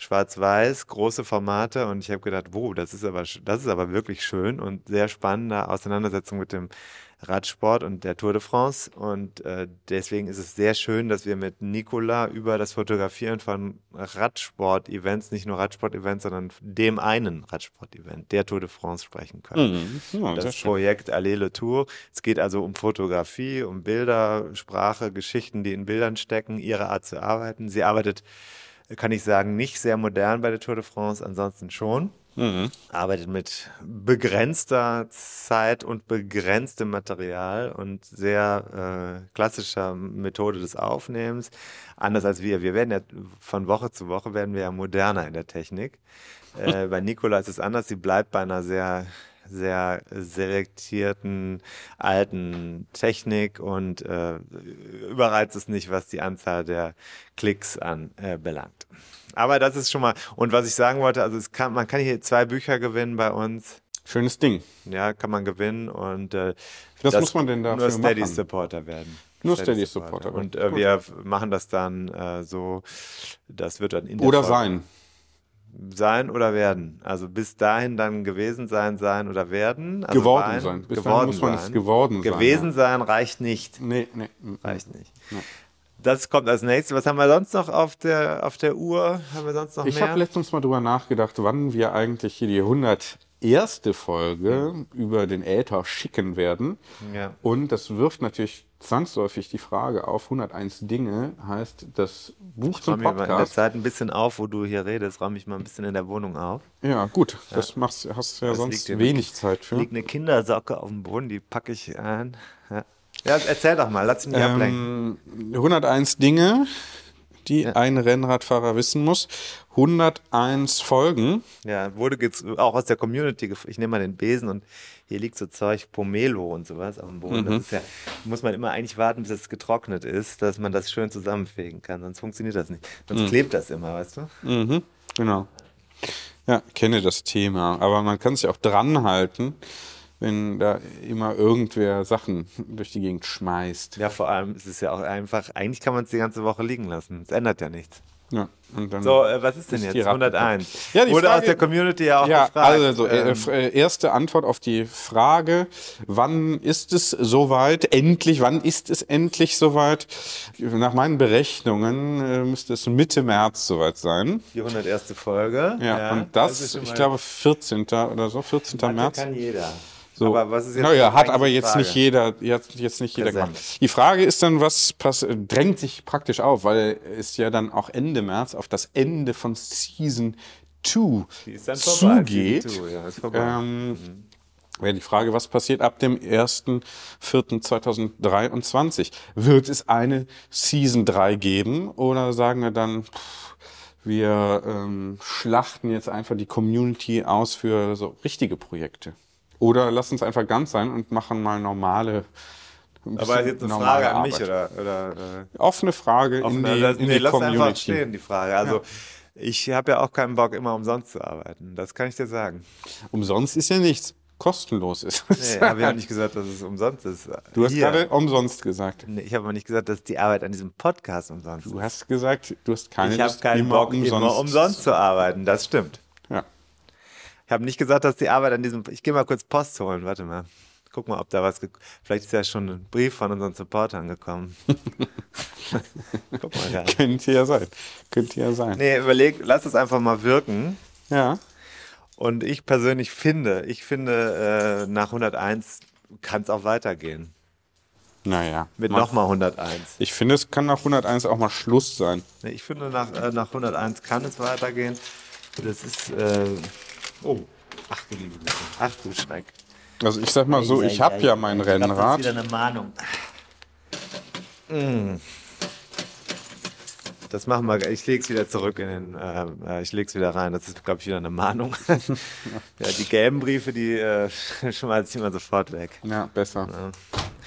Schwarz-Weiß, große Formate und ich habe gedacht, wow, das ist aber das ist aber wirklich schön und sehr spannende Auseinandersetzung mit dem Radsport und der Tour de France und äh, deswegen ist es sehr schön, dass wir mit Nicola über das Fotografieren von Radsport-Events, nicht nur Radsport-Events, sondern dem einen Radsport-Event, der Tour de France sprechen können Ja, sehr das. Projekt Allez le Tour. Es geht also um Fotografie, um Bilder, Sprache, Geschichten, die in Bildern stecken, ihre Art zu arbeiten. Sie arbeitet, kann ich sagen, nicht sehr modern bei der Tour de France, ansonsten schon. Arbeitet mit begrenzter Zeit und begrenztem Material und sehr äh, klassischer Methode des Aufnehmens. Anders als wir. Wir werden ja von Woche zu Woche werden wir ja moderner in der Technik. Äh, bei Nicola ist es anders. Sie bleibt bei einer sehr sehr selektierten alten Technik und äh, überreizt es nicht, was die Anzahl der Klicks anbelangt. Aber das ist schon mal, und was ich sagen wollte, also es kann, man kann hier zwei Bücher gewinnen bei uns. Schönes Ding. Ja, kann man gewinnen und äh, Was muss man denn dafür nur Steady machen? Supporter werden. Nur Steady Supporter Und äh, wir machen das dann äh, so, das wird dann in der Oder sein. Sein oder werden. Also bis dahin dann gewesen sein, sein oder werden. Also Geworden sein, sein. Bis dahin geworden muss man sein. es geworden sein, Gewesen sein reicht nicht. Nee, nee. mm, mm. Reicht nicht. Das kommt als nächstes. Was haben wir sonst noch auf der, auf der Uhr? Haben wir sonst noch Ich habe letztens mal drüber nachgedacht, wann wir eigentlich hier die erste Folge über den Äther schicken werden. Ja. Und das wirft natürlich zwangsläufig die Frage auf, 101 Dinge heißt das Buch zum Räum mir mal in der Podcast. Zeit ein bisschen auf, wo du hier redest, räum ich mal ein bisschen in der Wohnung auf. Ja, gut, das machst, hast du ja Das sonst wenig Zeit für. Liegt eine Kindersocke auf dem Boden, die packe ich ein. Ja. ja, erzähl doch mal, lass dich nicht ablenken. Ähm, 101 Dinge, die ein Rennradfahrer wissen muss. 101 Folgen. Ja, wurde jetzt auch aus der Community, ich nehme mal den Besen und hier liegt so Zeug, Pomelo und sowas dem Boden. Mhm. Das ist ja, muss man immer eigentlich warten, bis es getrocknet ist, dass man das schön zusammenfegen kann, sonst funktioniert das nicht. Sonst Mhm. klebt das immer, weißt du? Mhm, genau. Ja, kenne das Thema. Aber man kann sich auch dran halten, wenn da immer irgendwer Sachen durch die Gegend schmeißt. Ja, vor allem ist es ja auch einfach, eigentlich kann man es die ganze Woche liegen lassen. Es ändert ja nichts. Ja, So, äh, was ist denn jetzt? die Ratte 101. Ja, die Wurde Frage- aus der Community ja auch ja, gefragt. also äh, ähm, äh, erste Antwort auf die Frage, wann ist es soweit? Endlich, wann ist es endlich soweit? Nach meinen Berechnungen äh, müsste es Mitte März soweit sein. die 101. Folge. Ja, und das, schon ich glaube, 14. oder so, 14. Hat ja März. kann jeder. So. Aber was ist jetzt naja, hat aber jetzt Frage? nicht jeder, jetzt, jetzt nicht jeder Präsent. gemacht. Die Frage ist dann, was pass drängt sich praktisch auf, weil es ja dann auch Ende März auf das Ende von Season 2 Die ist dann vorbei. zugeht. Season two, ja, ist vorbei. Ähm, Wäre die Frage, was passiert ab dem 1.4.2023? Wird es eine Season 3 geben oder sagen wir dann, pff, wir ähm, schlachten jetzt einfach die Community aus für so richtige Projekte? Oder lassen es einfach ganz sein und machen mal normale. Aber jetzt eine Frage an mich Arbeit. oder, oder äh, Offene Frage in offene- die, das- in nee, die lass einfach stehen, die Frage. Also ich habe ja auch keinen Bock, immer umsonst zu arbeiten. Das kann ich dir sagen. Umsonst ist ja nichts. Kostenlos ist. Nee, habe ich auch nicht gesagt, dass es umsonst ist. Du hast Hier. gerade umsonst gesagt. Nee, ich habe aber nicht gesagt, dass die Arbeit an diesem Podcast umsonst ist. Du hast gesagt, du hast keine ich habe keinen Bock, immer umsonst zu arbeiten. Das stimmt. Ja. Ich habe nicht gesagt, dass die Arbeit an diesem. Ich gehe mal kurz Post holen. Warte mal. Guck mal, ob da was. Vielleicht ist ja schon ein Brief von unseren Supportern gekommen. Guck mal gerade. Könnte ja sein. Könnte ja sein. Nee, überleg, lass es einfach mal wirken. Ja. Und ich persönlich finde, ich finde, äh, nach 101 kann es auch weitergehen. Naja. Mit mal- nochmal 101. Ich finde, es kann nach 101 auch mal Schluss sein. Nee, Ich finde, nach, äh, nach 101 kann es weitergehen. Das ist. Äh, oh. Ach du liebe Güte. Ach du Schreck. Also ich sag mal so, ich habe ja mein Ich glaub, Das ist Rennrad. wieder eine Mahnung. Mm. Das machen wir. Ich lege es wieder zurück in den. Äh, äh, ich lege es wieder rein. Das ist, glaube ich, wieder eine Mahnung. ja, die gelben Briefe, die äh, schmeiße ich immer sofort weg. Ja, besser.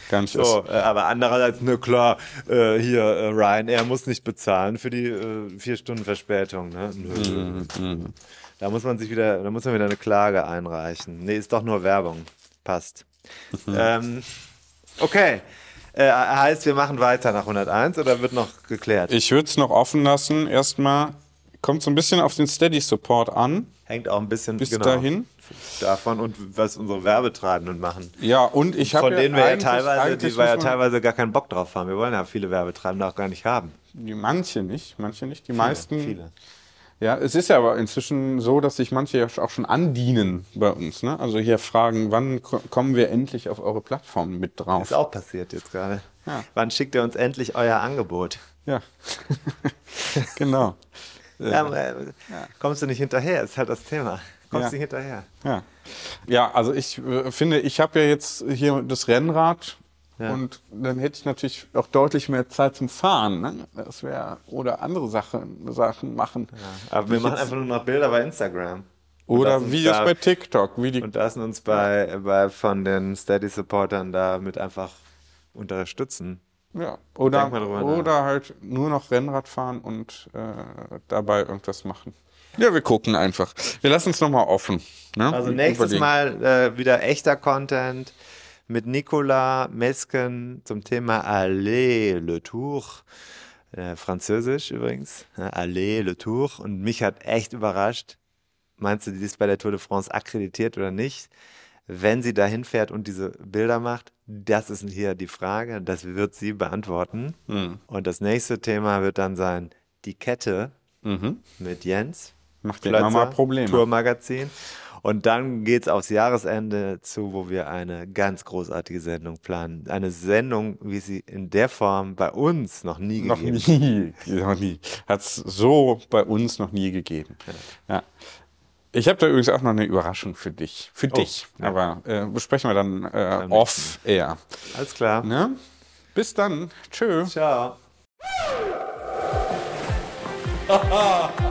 Gar nicht So, äh, aber andererseits, ne klar, äh, hier, äh, Ryanair muss nicht bezahlen für die äh, vier Stunden Verspätung. Ne? Nö. Mhm, Da muss man sich wieder, da muss man wieder eine Klage einreichen. Nee, ist doch nur Werbung. Passt. Mhm. ähm, okay. Äh, heißt, wir machen weiter nach 101 oder wird noch geklärt? Ich würde es noch offen lassen. Erstmal kommt so ein bisschen auf den Steady Support an. Hängt auch ein bisschen Bis genau, dahin. davon und was unsere Werbetreibenden machen. Ja, und ich habe Von denen wir ja teilweise, die wir ja teilweise gar keinen Bock drauf haben. Wir wollen ja viele Werbetreibende auch gar nicht haben. Die manche nicht, manche nicht. Die meisten. Viele. Ja, es ist ja aber inzwischen so, dass sich manche ja auch schon andienen bei uns. Ne? Also hier fragen, wann ko- kommen wir endlich auf eure Plattform mit drauf? Ist auch passiert jetzt gerade. Ja. Wann schickt ihr uns endlich euer Angebot? Ja, genau. Ja, aber, äh, Kommst du nicht hinterher? Ist halt das Thema. Kommst Ja. du nicht hinterher? Ja, ja also ich äh, finde, ich habe ja jetzt hier das Rennrad Ja. und dann hätte ich natürlich auch deutlich mehr Zeit zum Fahren. Ne? Das wäre oder andere Sachen, Sachen machen. Aber wir machen einfach nur noch Bilder bei Instagram. Oder Videos da- bei TikTok, wie die Und lassen uns bei, bei von den Steady-Supportern damit einfach unterstützen. Ja, oder, oder halt nur noch Rennrad fahren und äh, dabei irgendwas machen. Ja, wir gucken einfach. Wir lassen es nochmal offen. Ne? Also nächstes überlegen. Mal äh, wieder echter Content mit Nicolas Mesken zum Thema Allez le Tour. Äh, Französisch übrigens. Ja, Allez le Tour. Und mich hat echt überrascht. Meinst du, die ist bei der Tour de France akkreditiert oder nicht? Wenn sie dahin fährt und diese Bilder macht, das ist hier die Frage. Das wird sie beantworten. Hm. Und das nächste Thema wird dann sein, die Kette Mhm. mit Jens. Macht ja immer mal Probleme. Tourmagazin. Und dann geht es aufs Jahresende zu, wo wir eine ganz großartige Sendung planen. Eine Sendung, wie sie in der Form bei uns noch nie Noch gegeben nie, noch nie. Hat es so bei uns noch nie gegeben. Ja. Ich habe da übrigens auch noch eine Überraschung für dich. Für dich. ja. Aber äh, besprechen wir dann äh, off-air. Alles klar. Ne? Bis dann. Tschö. Ciao.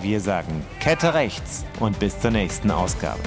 Wir sagen Kette rechts und bis zur nächsten Ausgabe.